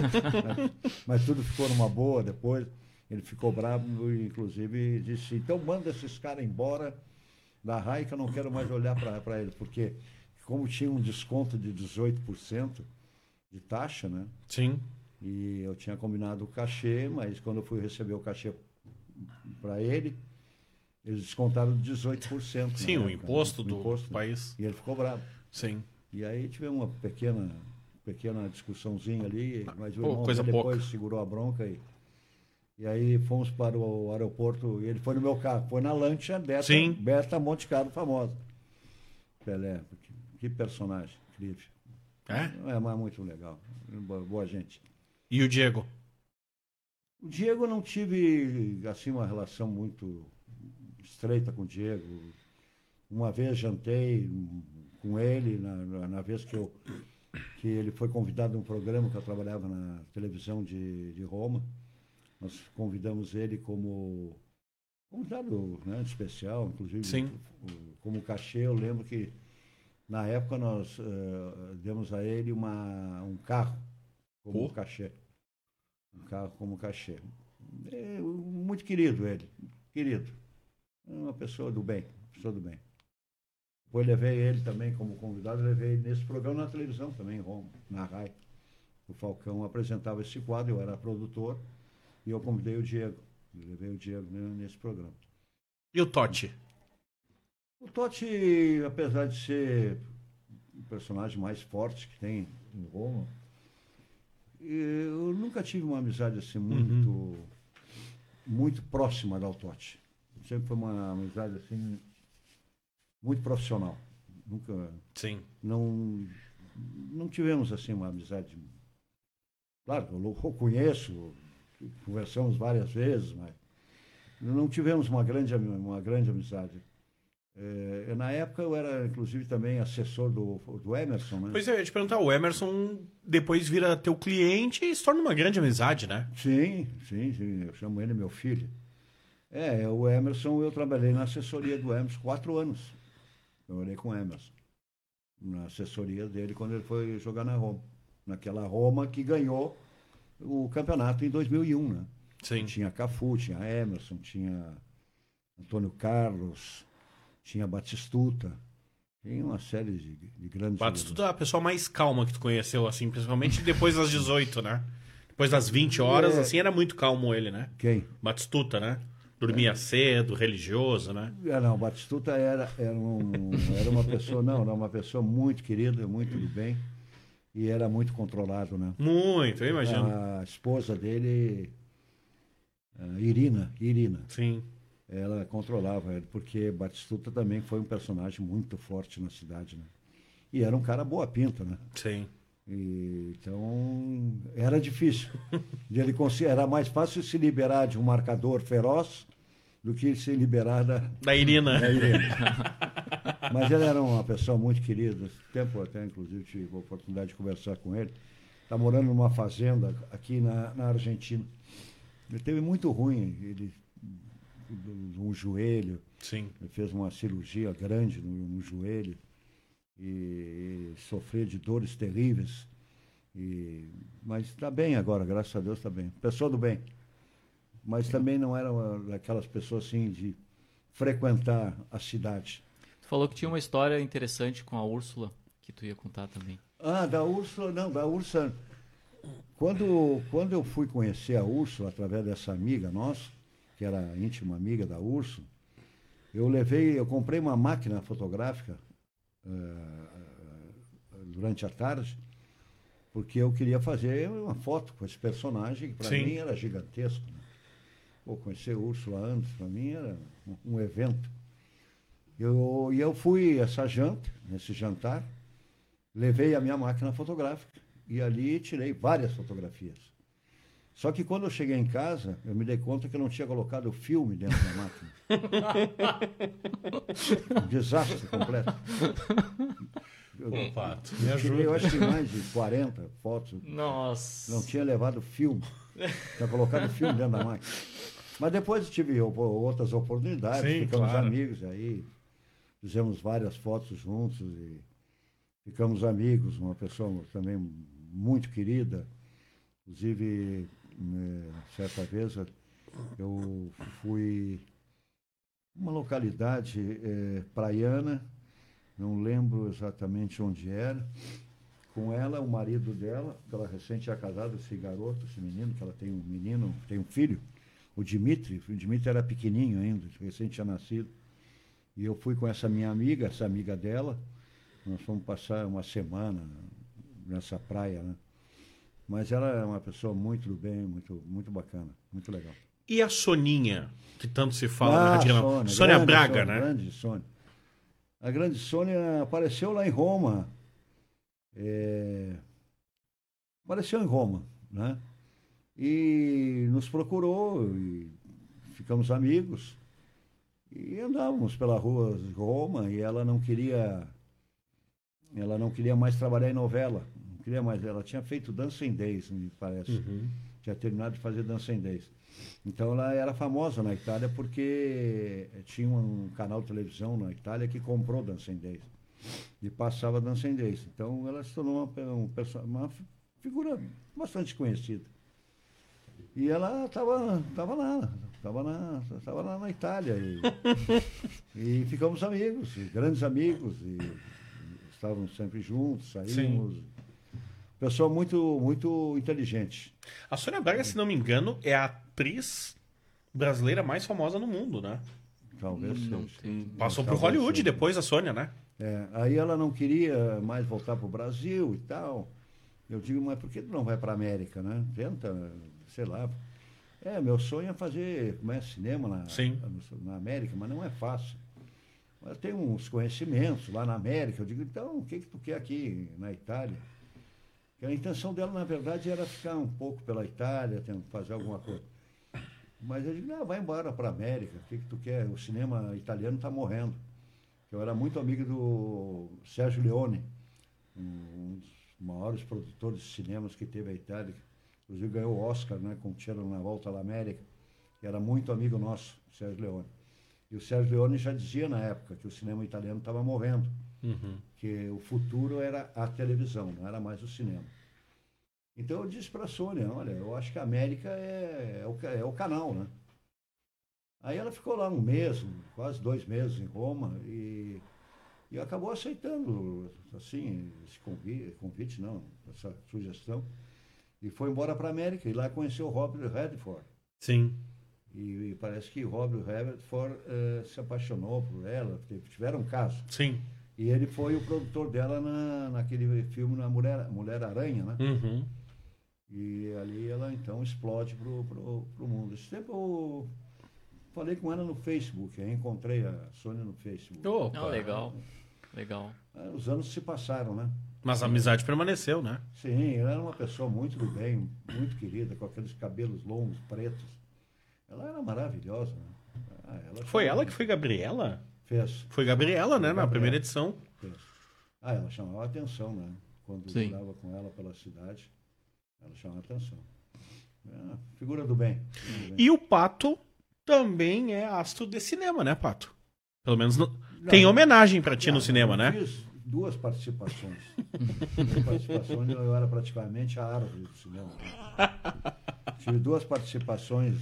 mas, mas tudo ficou numa boa depois. Ele ficou bravo e, inclusive, disse: então manda esses caras embora da RAI que eu não quero mais olhar para ele, porque como tinha um desconto de 18% de taxa, né? Sim. E eu tinha combinado o cachê, mas quando eu fui receber o cachê para ele, eles descontaram 18%. Sim, o imposto do imposto, país. E ele ficou bravo. Sim. E aí tivemos uma pequena, pequena discussãozinha ali, mas o irmão depois pouca. segurou a bronca e, e aí fomos para o aeroporto, e ele foi no meu carro, foi na lancha Berta, Sim. Berta Monte Carlo famosa. Pelé, que personagem incrível. É? É, mas muito legal. Boa, boa gente. E o Diego? O Diego não tive assim uma relação muito estreita com o Diego. Uma vez jantei com ele, na, na vez que, eu, que ele foi convidado a um programa que eu trabalhava na televisão de, de Roma. Nós convidamos ele como convidado né, especial, inclusive Sim. como cachê. Eu lembro que na época nós uh, demos a ele uma, um carro como Pô. cachê. Um carro como cachê. É, muito querido ele, querido. Uma pessoa do bem, pessoa do bem. Depois levei ele também como convidado, levei ele nesse programa na televisão também, em Roma, na RAI. O Falcão apresentava esse quadro, eu era produtor, e eu convidei o Diego. Eu levei o Diego nesse programa. E o Totti? O Totti, apesar de ser o personagem mais forte que tem em Roma, eu nunca tive uma amizade assim muito, uhum. muito próxima da Totti. Sempre foi uma amizade assim muito profissional. Nunca. Sim. Não, não tivemos assim uma amizade. Claro, eu conheço, conversamos várias vezes, mas não tivemos uma grande, uma grande amizade. É, na época eu era, inclusive, também assessor do, do Emerson, né? Pois é, eu ia te perguntar, o Emerson depois vira teu cliente e se torna uma grande amizade, né? Sim, sim, sim. Eu chamo ele meu filho. É, o Emerson, eu trabalhei na assessoria do Emerson quatro anos. Eu trabalhei com o Emerson. Na assessoria dele quando ele foi jogar na Roma. Naquela Roma que ganhou o campeonato em 2001, né? Sim. Tinha Cafu, tinha Emerson, tinha Antônio Carlos, tinha Batistuta, tinha uma série de, de grandes. Batistuta é a pessoa mais calma que tu conheceu, assim, principalmente depois das 18, né? Depois das 20 horas, é... assim, era muito calmo ele, né? Quem? Batistuta, né? Dormia é. cedo, religioso, né? É, não, Batistuta era, era, um, era uma pessoa, não, era uma pessoa muito querida, muito do bem. E era muito controlado, né? Muito, eu imagino. A esposa dele, Irina, Irina. Sim ela controlava ele, porque Batistuta também foi um personagem muito forte na cidade, né? E era um cara boa pinta, né? Sim. E, então, era difícil. ele era mais fácil se liberar de um marcador feroz do que se liberar da... Da Irina. Da Irina. <laughs> Mas ele era uma pessoa muito querida. Esse tempo até, inclusive, tive a oportunidade de conversar com ele. Está morando numa fazenda aqui na, na Argentina. Ele teve muito ruim. Ele um joelho. Sim. Ele fez uma cirurgia grande no, no joelho e, e sofreu de dores terríveis. E, mas está bem agora, graças a Deus está bem. Pessoa do bem. Mas também não era daquelas pessoas assim de frequentar a cidade. Tu falou que tinha uma história interessante com a Úrsula que tu ia contar também. Ah, da Úrsula, não, da Úrsula. quando, quando eu fui conhecer a Urso através dessa amiga nossa, que era íntima amiga da Urso, eu levei, eu comprei uma máquina fotográfica uh, durante a tarde, porque eu queria fazer uma foto com esse personagem, que para mim era gigantesco. Né? Pô, conhecer o Urso lá antes, para mim era um, um evento. Eu, e eu fui essa janta, nesse jantar, levei a minha máquina fotográfica e ali tirei várias fotografias. Só que quando eu cheguei em casa, eu me dei conta que eu não tinha colocado o filme dentro da máquina. <laughs> um desastre completo. Eu, Pô, Pato, me ajuda. Eu acho que mais de 40 fotos. Nossa. Não tinha levado filme. Tinha colocado filme dentro da máquina. Mas depois tive outras oportunidades, Sim, ficamos claro. amigos aí, fizemos várias fotos juntos e ficamos amigos, uma pessoa também muito querida. Inclusive, certa vez eu fui uma localidade é, praiana, não lembro exatamente onde era, com ela, o marido dela, que ela recente tinha casado, esse garoto, esse menino, que ela tem um menino, tem um filho, o Dimitri, o Dimitri era pequenininho ainda, recente tinha nascido. E eu fui com essa minha amiga, essa amiga dela, nós fomos passar uma semana nessa praia, né? Mas ela é uma pessoa muito do bem, muito, muito bacana, muito legal. E a Soninha, que tanto se fala ah, na Sônia, Sônia Braga, Sônia, né? Grande Sônia. A grande Sônia apareceu lá em Roma. É... Apareceu em Roma, né? E nos procurou e ficamos amigos. E andávamos pela rua de Roma e ela não queria ela não queria mais trabalhar em novela. Queria mais. Ela tinha feito Dança em Days, me parece. Uhum. Tinha terminado de fazer Dança em Days. Então ela era famosa na Itália porque tinha um canal de televisão na Itália que comprou Dança em Days. E passava Dança em Days. Então ela se tornou uma, um, uma figura bastante conhecida. E ela estava tava lá, estava na, tava lá na Itália. E, <laughs> e ficamos amigos, grandes amigos. E, estávamos sempre juntos, saímos. Sim. Pessoa muito, muito inteligente. A Sônia Braga, se não me engano, é a atriz brasileira mais famosa no mundo, né? Talvez não, Passou por Hollywood sim. depois a Sônia, né? É, aí ela não queria mais voltar para o Brasil e tal. Eu digo, mas por que tu não vai para a América, né? Tenta, sei lá. É, meu sonho é fazer como é, cinema na, na América, mas não é fácil. Eu tenho uns conhecimentos lá na América. Eu digo, então, o que, que tu quer aqui na Itália? A intenção dela, na verdade, era ficar um pouco pela Itália, fazer alguma coisa. Mas eu digo, não, vai embora para a América. O que, que tu quer? O cinema italiano está morrendo. Eu era muito amigo do Sérgio Leone, um dos maiores produtores de cinemas que teve a Itália. Inclusive ganhou o Oscar né, com Tiro na Volta à América. Era muito amigo nosso, Sérgio Leone. E o Sérgio Leone já dizia na época que o cinema italiano estava morrendo, uhum. que o futuro era a televisão, não era mais o cinema. Então eu disse para a Sônia, olha, eu acho que a América é, é, o, é o canal, né? Aí ela ficou lá um mês, quase dois meses em Roma e, e acabou aceitando, assim, esse convite, convite, não, essa sugestão. E foi embora para a América e lá conheceu o Robert Redford. Sim. E, e, parece que Robert Redford uh, se apaixonou por ela, tiveram um caso. Sim. E ele foi o produtor dela na, naquele filme na Mulher, Mulher Aranha, né? Uhum. E ali ela então explode pro, pro, pro mundo. Esse tempo eu falei com ela no Facebook, aí encontrei a Sônia no Facebook. Oh, oh legal. Legal. Ah, os anos se passaram, né? Mas a amizade permaneceu, né? Sim, ela era uma pessoa muito do bem, muito querida, com aqueles cabelos longos, pretos. Ela era maravilhosa. Né? Ah, ela foi ela que foi Gabriela? Fez. Foi Gabriela, né? Gabriela. Na primeira edição. Fez. Ah, ela chamava a atenção, né? Quando Sim. eu andava com ela pela cidade, ela chamava a atenção. É, figura do bem, do bem. E o Pato também é astro de cinema, né, Pato? Pelo menos no... não, tem homenagem para ti não, no cinema, né? Fiz duas participações. duas participações, eu era praticamente a árvore do cinema. Tive duas participações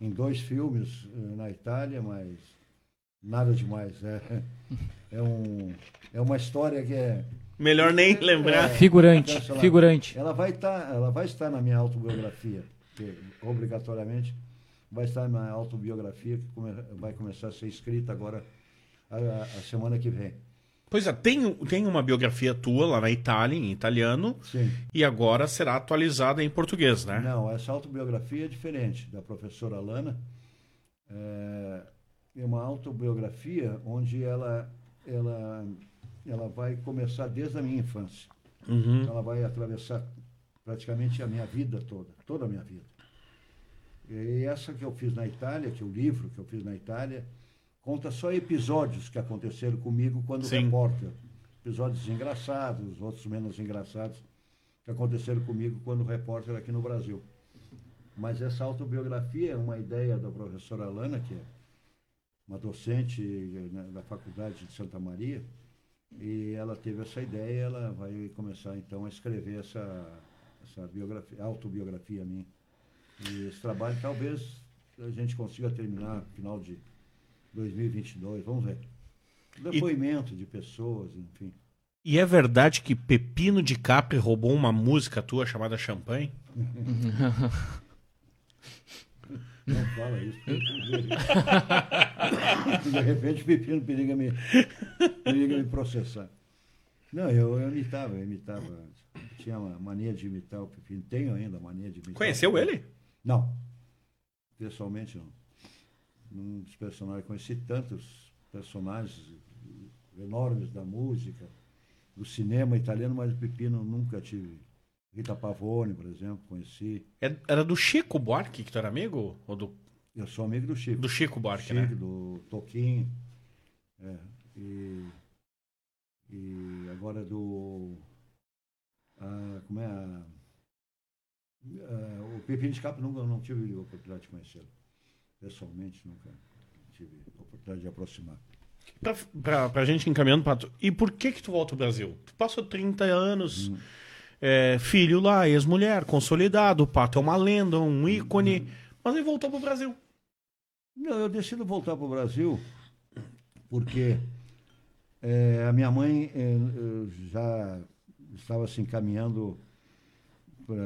em dois filmes eh, na Itália, mas nada demais. É, é, um, é uma história que é, Melhor nem lembrar. Figurante, cancelar. figurante. Ela vai estar, ela vai estar na minha autobiografia, que, obrigatoriamente vai estar na autobiografia que come- vai começar a ser escrita agora a, a- a semana que vem. Pois é, tem, tem uma biografia tua lá na Itália, em italiano, Sim. e agora será atualizada em português, né? Não, essa autobiografia é diferente da professora Lana. É, é uma autobiografia onde ela, ela, ela vai começar desde a minha infância. Uhum. Ela vai atravessar praticamente a minha vida toda, toda a minha vida. E essa que eu fiz na Itália, que é o livro que eu fiz na Itália, conta só episódios que aconteceram comigo quando Sim. repórter. Episódios engraçados, outros menos engraçados, que aconteceram comigo quando repórter aqui no Brasil. Mas essa autobiografia é uma ideia da professora Alana, que é uma docente né, da Faculdade de Santa Maria, e ela teve essa ideia, ela vai começar então a escrever essa, essa biografia, autobiografia minha. E esse trabalho talvez a gente consiga terminar no final de 2022, vamos ver. Depoimento de pessoas, enfim. E é verdade que Pepino de Capri roubou uma música tua chamada Champanhe? <laughs> Não fala isso. <laughs> De repente o Pepino periga me, periga me processar. Não, eu, eu imitava, eu imitava. Tinha uma mania de imitar o Pepino. Tenho ainda a mania de imitar. Conheceu ele? Não. Pessoalmente não. Num dos personagens, conheci tantos personagens enormes da música, do cinema italiano, mas o Pepino nunca tive. Rita Pavone, por exemplo, conheci. É- Era do Chico Buarque que tu era amigo? Ou do, Eu sou amigo do Chico. do Chico Buarque, Chico, né? do Toquinho. É, e, e agora do. ah, como é a. ah, o Pepino de Capa nunca não tive a oportunidade de conhecê-lo. Pessoalmente, nunca tive a oportunidade de aproximar. Pra, pra, pra gente encaminhando, Pato. E por que que tu volta ao Brasil? Tu passou 30 anos, é, filho lá, ex-mulher, consolidado, o Pato é uma lenda, um ícone, mas ele voltou pro Brasil. Não, eu decido voltar para o Brasil porque eh, a minha mãe eh, eh, já estava se encaminhando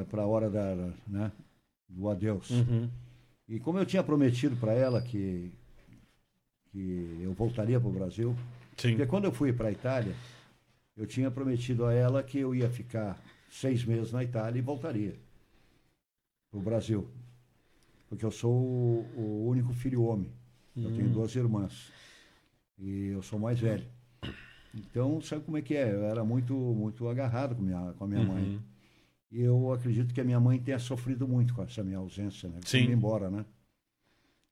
para a hora da, né, do adeus. E como eu tinha prometido para ela que, que eu voltaria para o Brasil, Sim. porque quando eu fui para a Itália, eu tinha prometido a ela que eu ia ficar seis meses na Itália e voltaria para o Brasil. Porque eu sou o, o único filho homem. Eu tenho duas irmãs. E eu sou mais velho. Então, sabe como é que é? Eu era muito, muito agarrado com, minha, com a minha mãe. E eu acredito que a minha mãe tenha sofrido muito com essa minha ausência, né? Sim. Fui embora, né?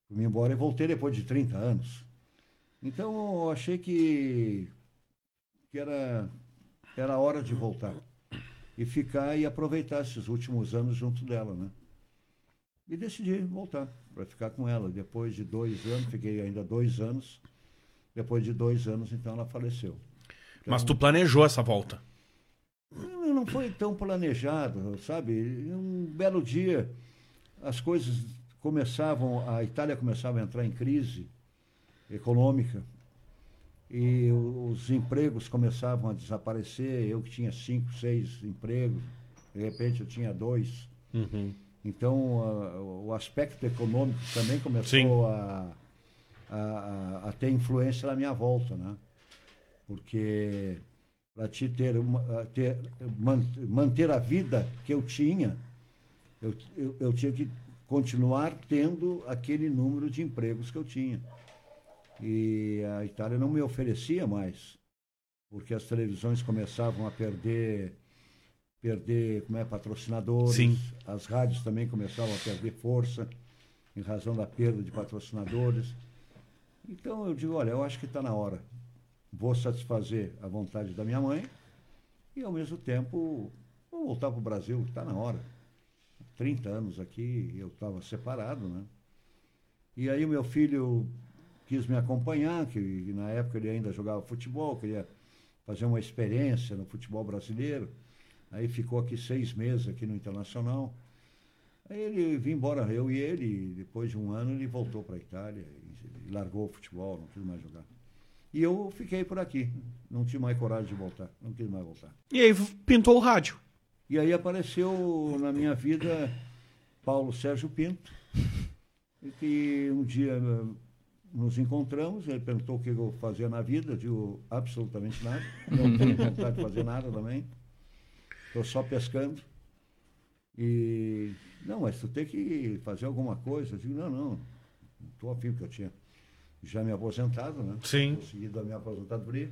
Fui embora e voltei depois de 30 anos. Então, eu achei que, que era, era hora de voltar. E ficar e aproveitar esses últimos anos junto dela, né? E decidi voltar para ficar com ela. Depois de dois anos, fiquei ainda dois anos. Depois de dois anos, então, ela faleceu. Mas tu planejou essa volta. Não, não foi tão planejado, sabe? Um belo dia, as coisas começavam, a Itália começava a entrar em crise econômica e os empregos começavam a desaparecer. Eu que tinha cinco, seis empregos, de repente eu tinha dois. Então, a- o aspecto econômico também começou a, a, a- ter influência na minha volta, né? Porque para te ter, uma, ter man- manter a vida que eu tinha, eu, eu, eu tinha que continuar tendo aquele número de empregos que eu tinha. E a Itália não me oferecia mais, porque as televisões começavam a perder perder como é, patrocinadores, Sim. as rádios também começavam a perder força em razão da perda de patrocinadores. Então eu digo, olha, eu acho que está na hora. Vou satisfazer a vontade da minha mãe e ao mesmo tempo vou voltar para o Brasil, está na hora. 30 anos aqui, eu estava separado, né? E aí o meu filho quis me acompanhar, que na época ele ainda jogava futebol, queria fazer uma experiência no futebol brasileiro. Aí ficou aqui seis meses aqui no Internacional. Aí ele vim embora, eu e ele, e depois de um ano ele voltou para a Itália e, largou o futebol, não quis mais jogar. E eu fiquei por aqui. Não tive mais coragem de voltar. Não quis mais voltar. E aí pintou o rádio. E aí apareceu na minha vida Paulo Sérgio Pinto, e que um dia nos encontramos, ele perguntou o que eu fazia na vida, eu digo absolutamente nada, não tenho vontade de fazer nada também, estou só pescando. E, não, mas tu tem que fazer alguma coisa. Eu digo, não, não, estou afim, porque eu tinha já me aposentado, né? Sim. Consegui da minha aposentadoria.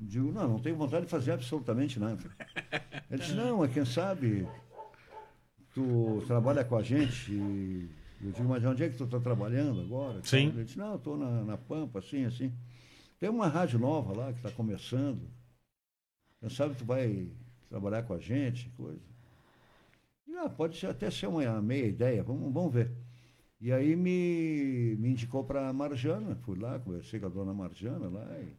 Digo, não, não tenho vontade de fazer absolutamente nada. Ele disse, não, é quem sabe, tu trabalha com a gente. E eu digo, mas onde é que tu está trabalhando agora? Sim. Ele disse, não, eu estou na, na Pampa, assim, assim. Tem uma rádio nova lá que está começando. Quem sabe tu vai trabalhar com a gente, coisa. E, ah, pode ser, até ser uma meia ideia, vamos, vamos ver. E aí me, me indicou para a Marjana, fui lá, conversei com a dona Marjana lá e,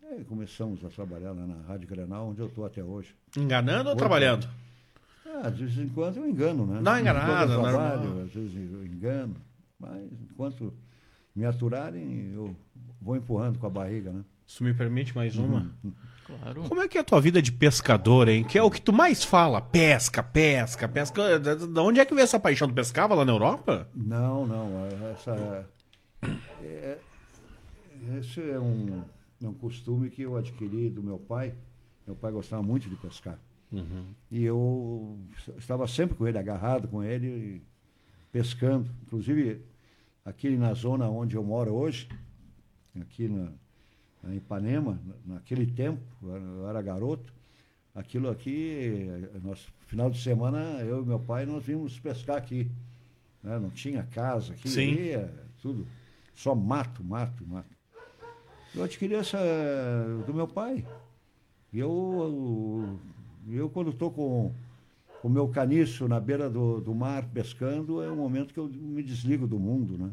e aí começamos a trabalhar lá na Rádio Grenal, onde eu estou até hoje. Enganando ou trabalhando? Ah, de vez em quando eu engano, né? Não, enganado, Quando eu normal. trabalho, às vezes eu engano. Mas enquanto me aturarem, eu vou empurrando com a barriga, né? Se me permite mais uma. Claro. Como é que é a tua vida de pescador, hein? Que é o que tu mais fala? Pesca, pesca, pesca. Da da onde é que veio essa paixão? Tu pescava lá na Europa? Não, não. Essa, é, esse é um, é um costume que eu adquiri do meu pai. Meu pai gostava muito de pescar. E eu estava sempre com ele, agarrado com ele, pescando. Inclusive, aqui na zona onde eu moro hoje, aqui na, na Ipanema, na- naquele tempo, eu era, garoto, aquilo aqui, nós, final de semana, eu e meu pai, nós vimos pescar aqui. né? Não tinha casa aqui, Sim. ia, tudo, só mato, mato, mato. Eu adquiri essa do meu pai. E eu, eu quando estou com o meu caniço na beira do, do mar pescando, é o momento que eu me desligo do mundo, né?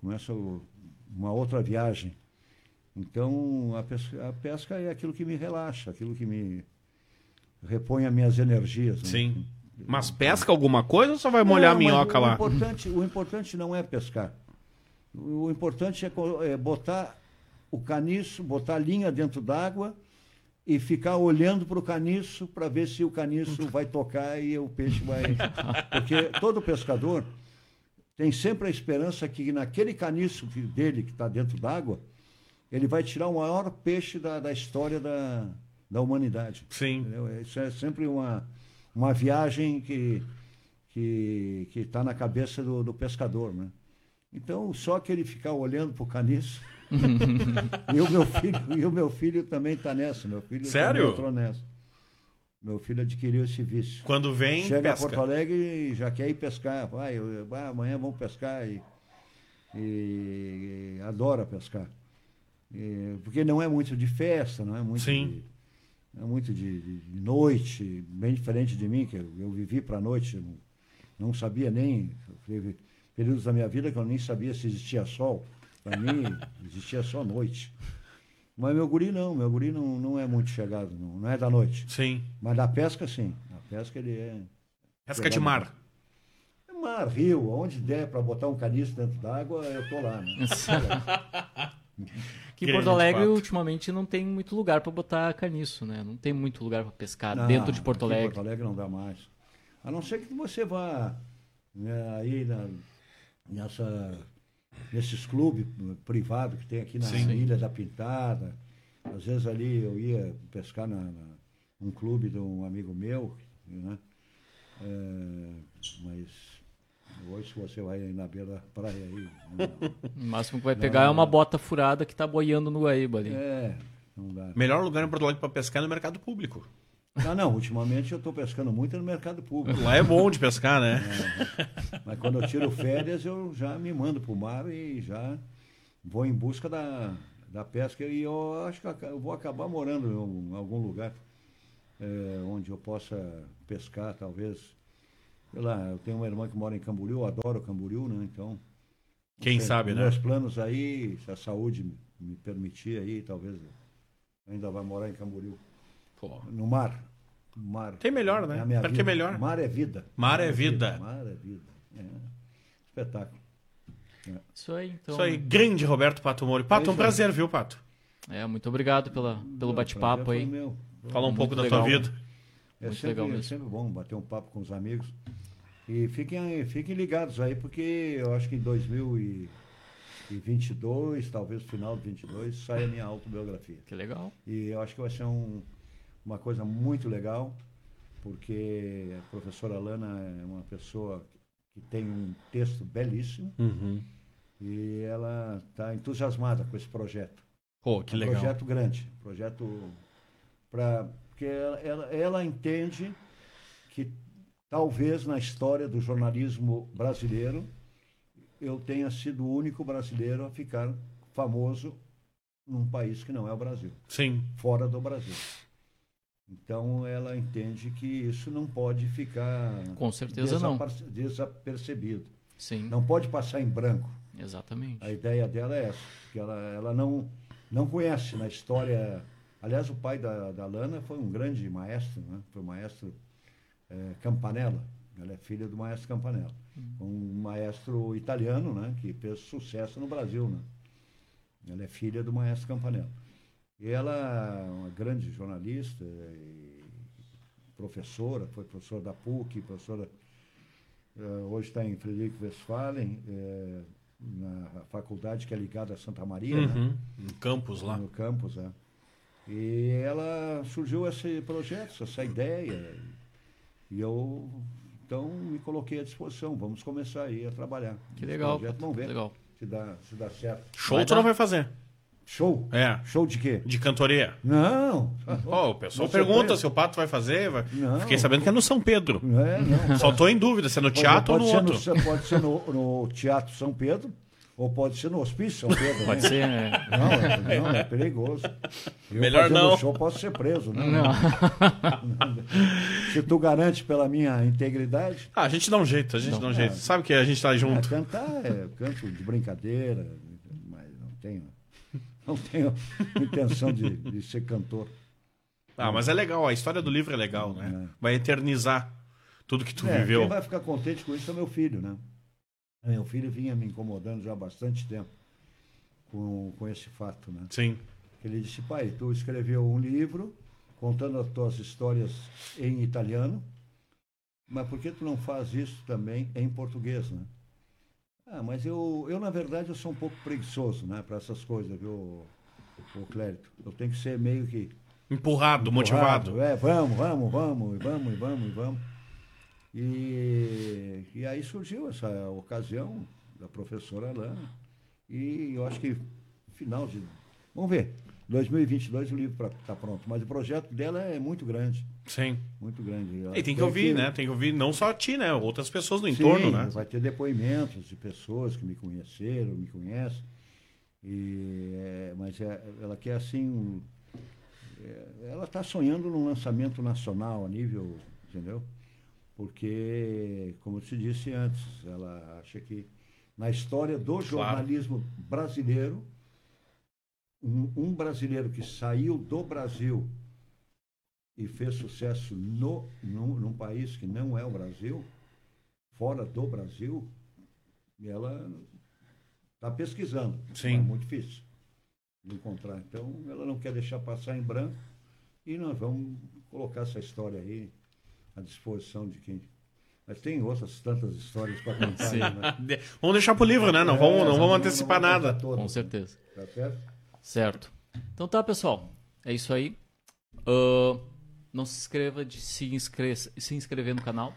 Começa uma outra viagem. Então, a pesca, a pesca é aquilo que me relaxa, aquilo que me repõe as minhas energias. né? Sim. Mas pesca alguma coisa ou só vai molhar a Não, mas minhoca o lá? Importante, o importante não é pescar. O importante é, é botar o caniço, botar a linha dentro d'água e ficar olhando para o caniço para ver se o caniço <laughs> vai tocar e o peixe vai. <laughs> Porque todo pescador tem sempre a esperança que naquele caniço dele que está dentro d'água, ele vai tirar o maior peixe da, da história da, da humanidade. Sim. Entendeu? Isso é sempre uma, uma viagem que que que está na cabeça do, do pescador, né? Então só que ele ficar olhando para o caniço <laughs> e o meu filho e o meu filho também está nessa, meu filho Sério? entrou nessa. Meu filho adquiriu esse vício. Quando vem, Chega a pesca. Porto Alegre e já quer ir pescar. Vai, eu- vai, amanhã vamos pescar e, e adora pescar. E- porque não é muito de festa, não é muito Sim. de, é muito de, de- de noite, bem diferente de mim, que eu, eu vivi para a noite, não, não sabia nem. Teve períodos da minha vida que eu nem sabia se existia sol. Para mim, existia só noite. Mas meu guri não, meu guri não, não é muito chegado, não, não é da noite. Sim. Mas da pesca, sim. A pesca, ele é. Pesca de mar. É mar, rio, onde der para botar um caniço dentro d'água, eu tô lá, né? <laughs> Que em Porto Alegre, fato. ultimamente, não tem muito lugar pra botar caniço, né? Não tem muito lugar pra pescar Não, dentro de Porto Alegre. Porto Alegre não dá mais. A não ser que você vá né, aí na, nessa, nesses clubes privados que tem aqui na Sim. Ilha da Pintada. Às vezes ali eu ia pescar na, na um clube de um amigo meu, né? É, mas hoje se você vai na beira da praia aí. não- O máximo que vai pegar é uma bota furada que tá boiando no Guaíba ali. é, não dá. Melhor lugar em Porto Alegre pra pescar é no mercado público. Não, não, ultimamente eu estou pescando muito no mercado público. Lá é bom de pescar, né? Mas quando eu tiro férias, eu já me mando para o mar e já vou em busca da, da pesca. E eu acho que eu vou acabar morando em algum- lugar eh, onde eu possa pescar, talvez. Sei lá, eu tenho uma irmã que mora em Camboriú, eu adoro Camboriú, né? Então. Quem sei, sabe, né? Meus planos aí, se a saúde me- permitir aí, talvez ainda vai morar em Camboriú. Pô. No mar. No mar. Tem melhor, né? É minha Porque é melhor. Mar é vida. Mar é vida. Mar é vida. É. Espetáculo. Isso aí, então. Isso aí, grande Roberto Pato Mori. Pato, É um prazer, viu, Pato? É, muito obrigado pela, pelo bate-papo aí. meu. Fala um Muito pouco da legal. tua vida. É Muito sempre, legal é mesmo. sempre bom bater um papo com os amigos. E fiquem, fiquem ligados aí, porque eu acho que em 2022, talvez no final de 22, sai a minha autobiografia. Que legal. E eu acho que vai ser um- uma coisa muito legal, porque a professora Lana é uma pessoa que tem um texto belíssimo Uhum. e ela está entusiasmada com esse projeto. Pô, que um legal. projeto grande, projeto para porque ela, ela, ela entende que talvez na história do jornalismo brasileiro eu tenha sido o único brasileiro a ficar famoso num país que não é o Brasil, Sim. fora do Brasil. Então ela entende que isso não pode ficar Com certeza não. desapercebido, Sim, não pode passar em branco. exatamente. A ideia dela é essa, que ela, ela não, não conhece na história. Aliás, o pai da, da Lana foi um grande maestro, né? foi o maestro eh, Campanella. Ela é filha do maestro Campanella, um maestro italiano né? que fez sucesso no Brasil. Né? Ela é filha do maestro Campanella. E ela é uma grande jornalista e professora, foi professora da PUC, professora eh, hoje está em Frederico Westphalen, eh, na faculdade que é ligada a Santa Maria, né? Uhum. Um campus lá. no campus. É. E ela surgiu esse projeto, essa ideia. E eu, então, me coloquei à disposição. Vamos começar aí a trabalhar. Que legal. projeto. Vamos ver Legal. se dá, se dá certo. Show Vai tu dar. não vai fazer. Show? É. Show de quê? De cantoria. Não! Ó, o pessoal pergunta se o Pato vai fazer. vai- Não. Fiquei sabendo que é no São Pedro. É, não. Só tô em dúvida se é no teatro pode ou no ser outro. pode ser no, no Teatro São Pedro, ou pode ser no Hospício São Pedro. Pode né? ser, né? Não, é, não, é perigoso. Eu Melhor não. show posso ser preso, né? Não. Se tu garante pela minha integridade, Ah, a gente dá um jeito, a gente Não. dá um jeito. Sabe que a gente tá é, junto. cantar é canto de brincadeira, mas não tenho, não tenho <laughs> intenção de, de ser cantor. Ah, mas é legal, a história do livro é legal, né? É. Vai eternizar tudo que tu É, viveu. quem vai ficar contente com isso é meu filho, né? Meu filho vinha me incomodando já há bastante tempo com, com esse fato, né? Sim. Ele disse, pai, tu escreveu um livro contando as tuas histórias em italiano, mas por que tu não faz isso também em português, né? Ah, mas eu, eu na verdade, eu sou um pouco preguiçoso, né, para essas coisas, viu, o Clérito? Eu tenho que ser meio que Empurrado, motivado. É, vamos, vamos, vamos, e vamos, e vamos, e vamos. E, e aí surgiu essa ocasião da professora Alana. E eu acho que final de. Vamos ver. 2022 o livro está pronto. Mas o projeto dela é muito grande. Sim. Muito grande. E tem que ouvir, né? Tem que ouvir não só ti, né? Outras pessoas no entorno, Sim, né? Vai ter depoimentos de pessoas que me conheceram, me conhecem. E, é, mas é- ela quer assim. um- é, ela está sonhando num lançamento nacional a nível, entendeu? Porque, como eu te disse antes, ela acha que na história do jornalismo brasileiro, um, um brasileiro que saiu do Brasil e fez sucesso no, num, num país que não é o Brasil, fora do Brasil, ela está pesquisando. Sim. É muito difícil de encontrar. Então, ela não quer deixar passar em branco e nós vamos colocar essa história aí à disposição de quem. Mas tem outras tantas histórias para contar. Né? <laughs> Vamos deixar pro livro, né? Não É, vamos, não vamos antecipar vamos nada. todas, Com certeza. Tá certo? Certo. Então tá, pessoal. É isso aí. Ah, não se inscreva de se, inscre se inscrever no canal.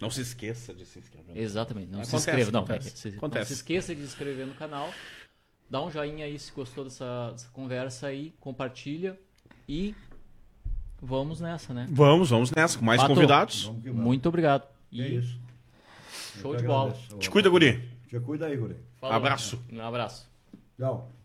Não se esqueça de se inscrever. Exatamente. Não se Acontece, inscreva. Não, acontece. se, não Acontece. se esqueça de se inscrever no canal. Dá um joinha aí se gostou dessa, dessa conversa aí. Compartilha. E vamos nessa, né? Vamos, vamos nessa, com mais convidados. Muito obrigado. E É isso. show de bola. Te cuida, guri. Te cuida aí, Guri. Falou. Abraço. Um abraço. Tchau.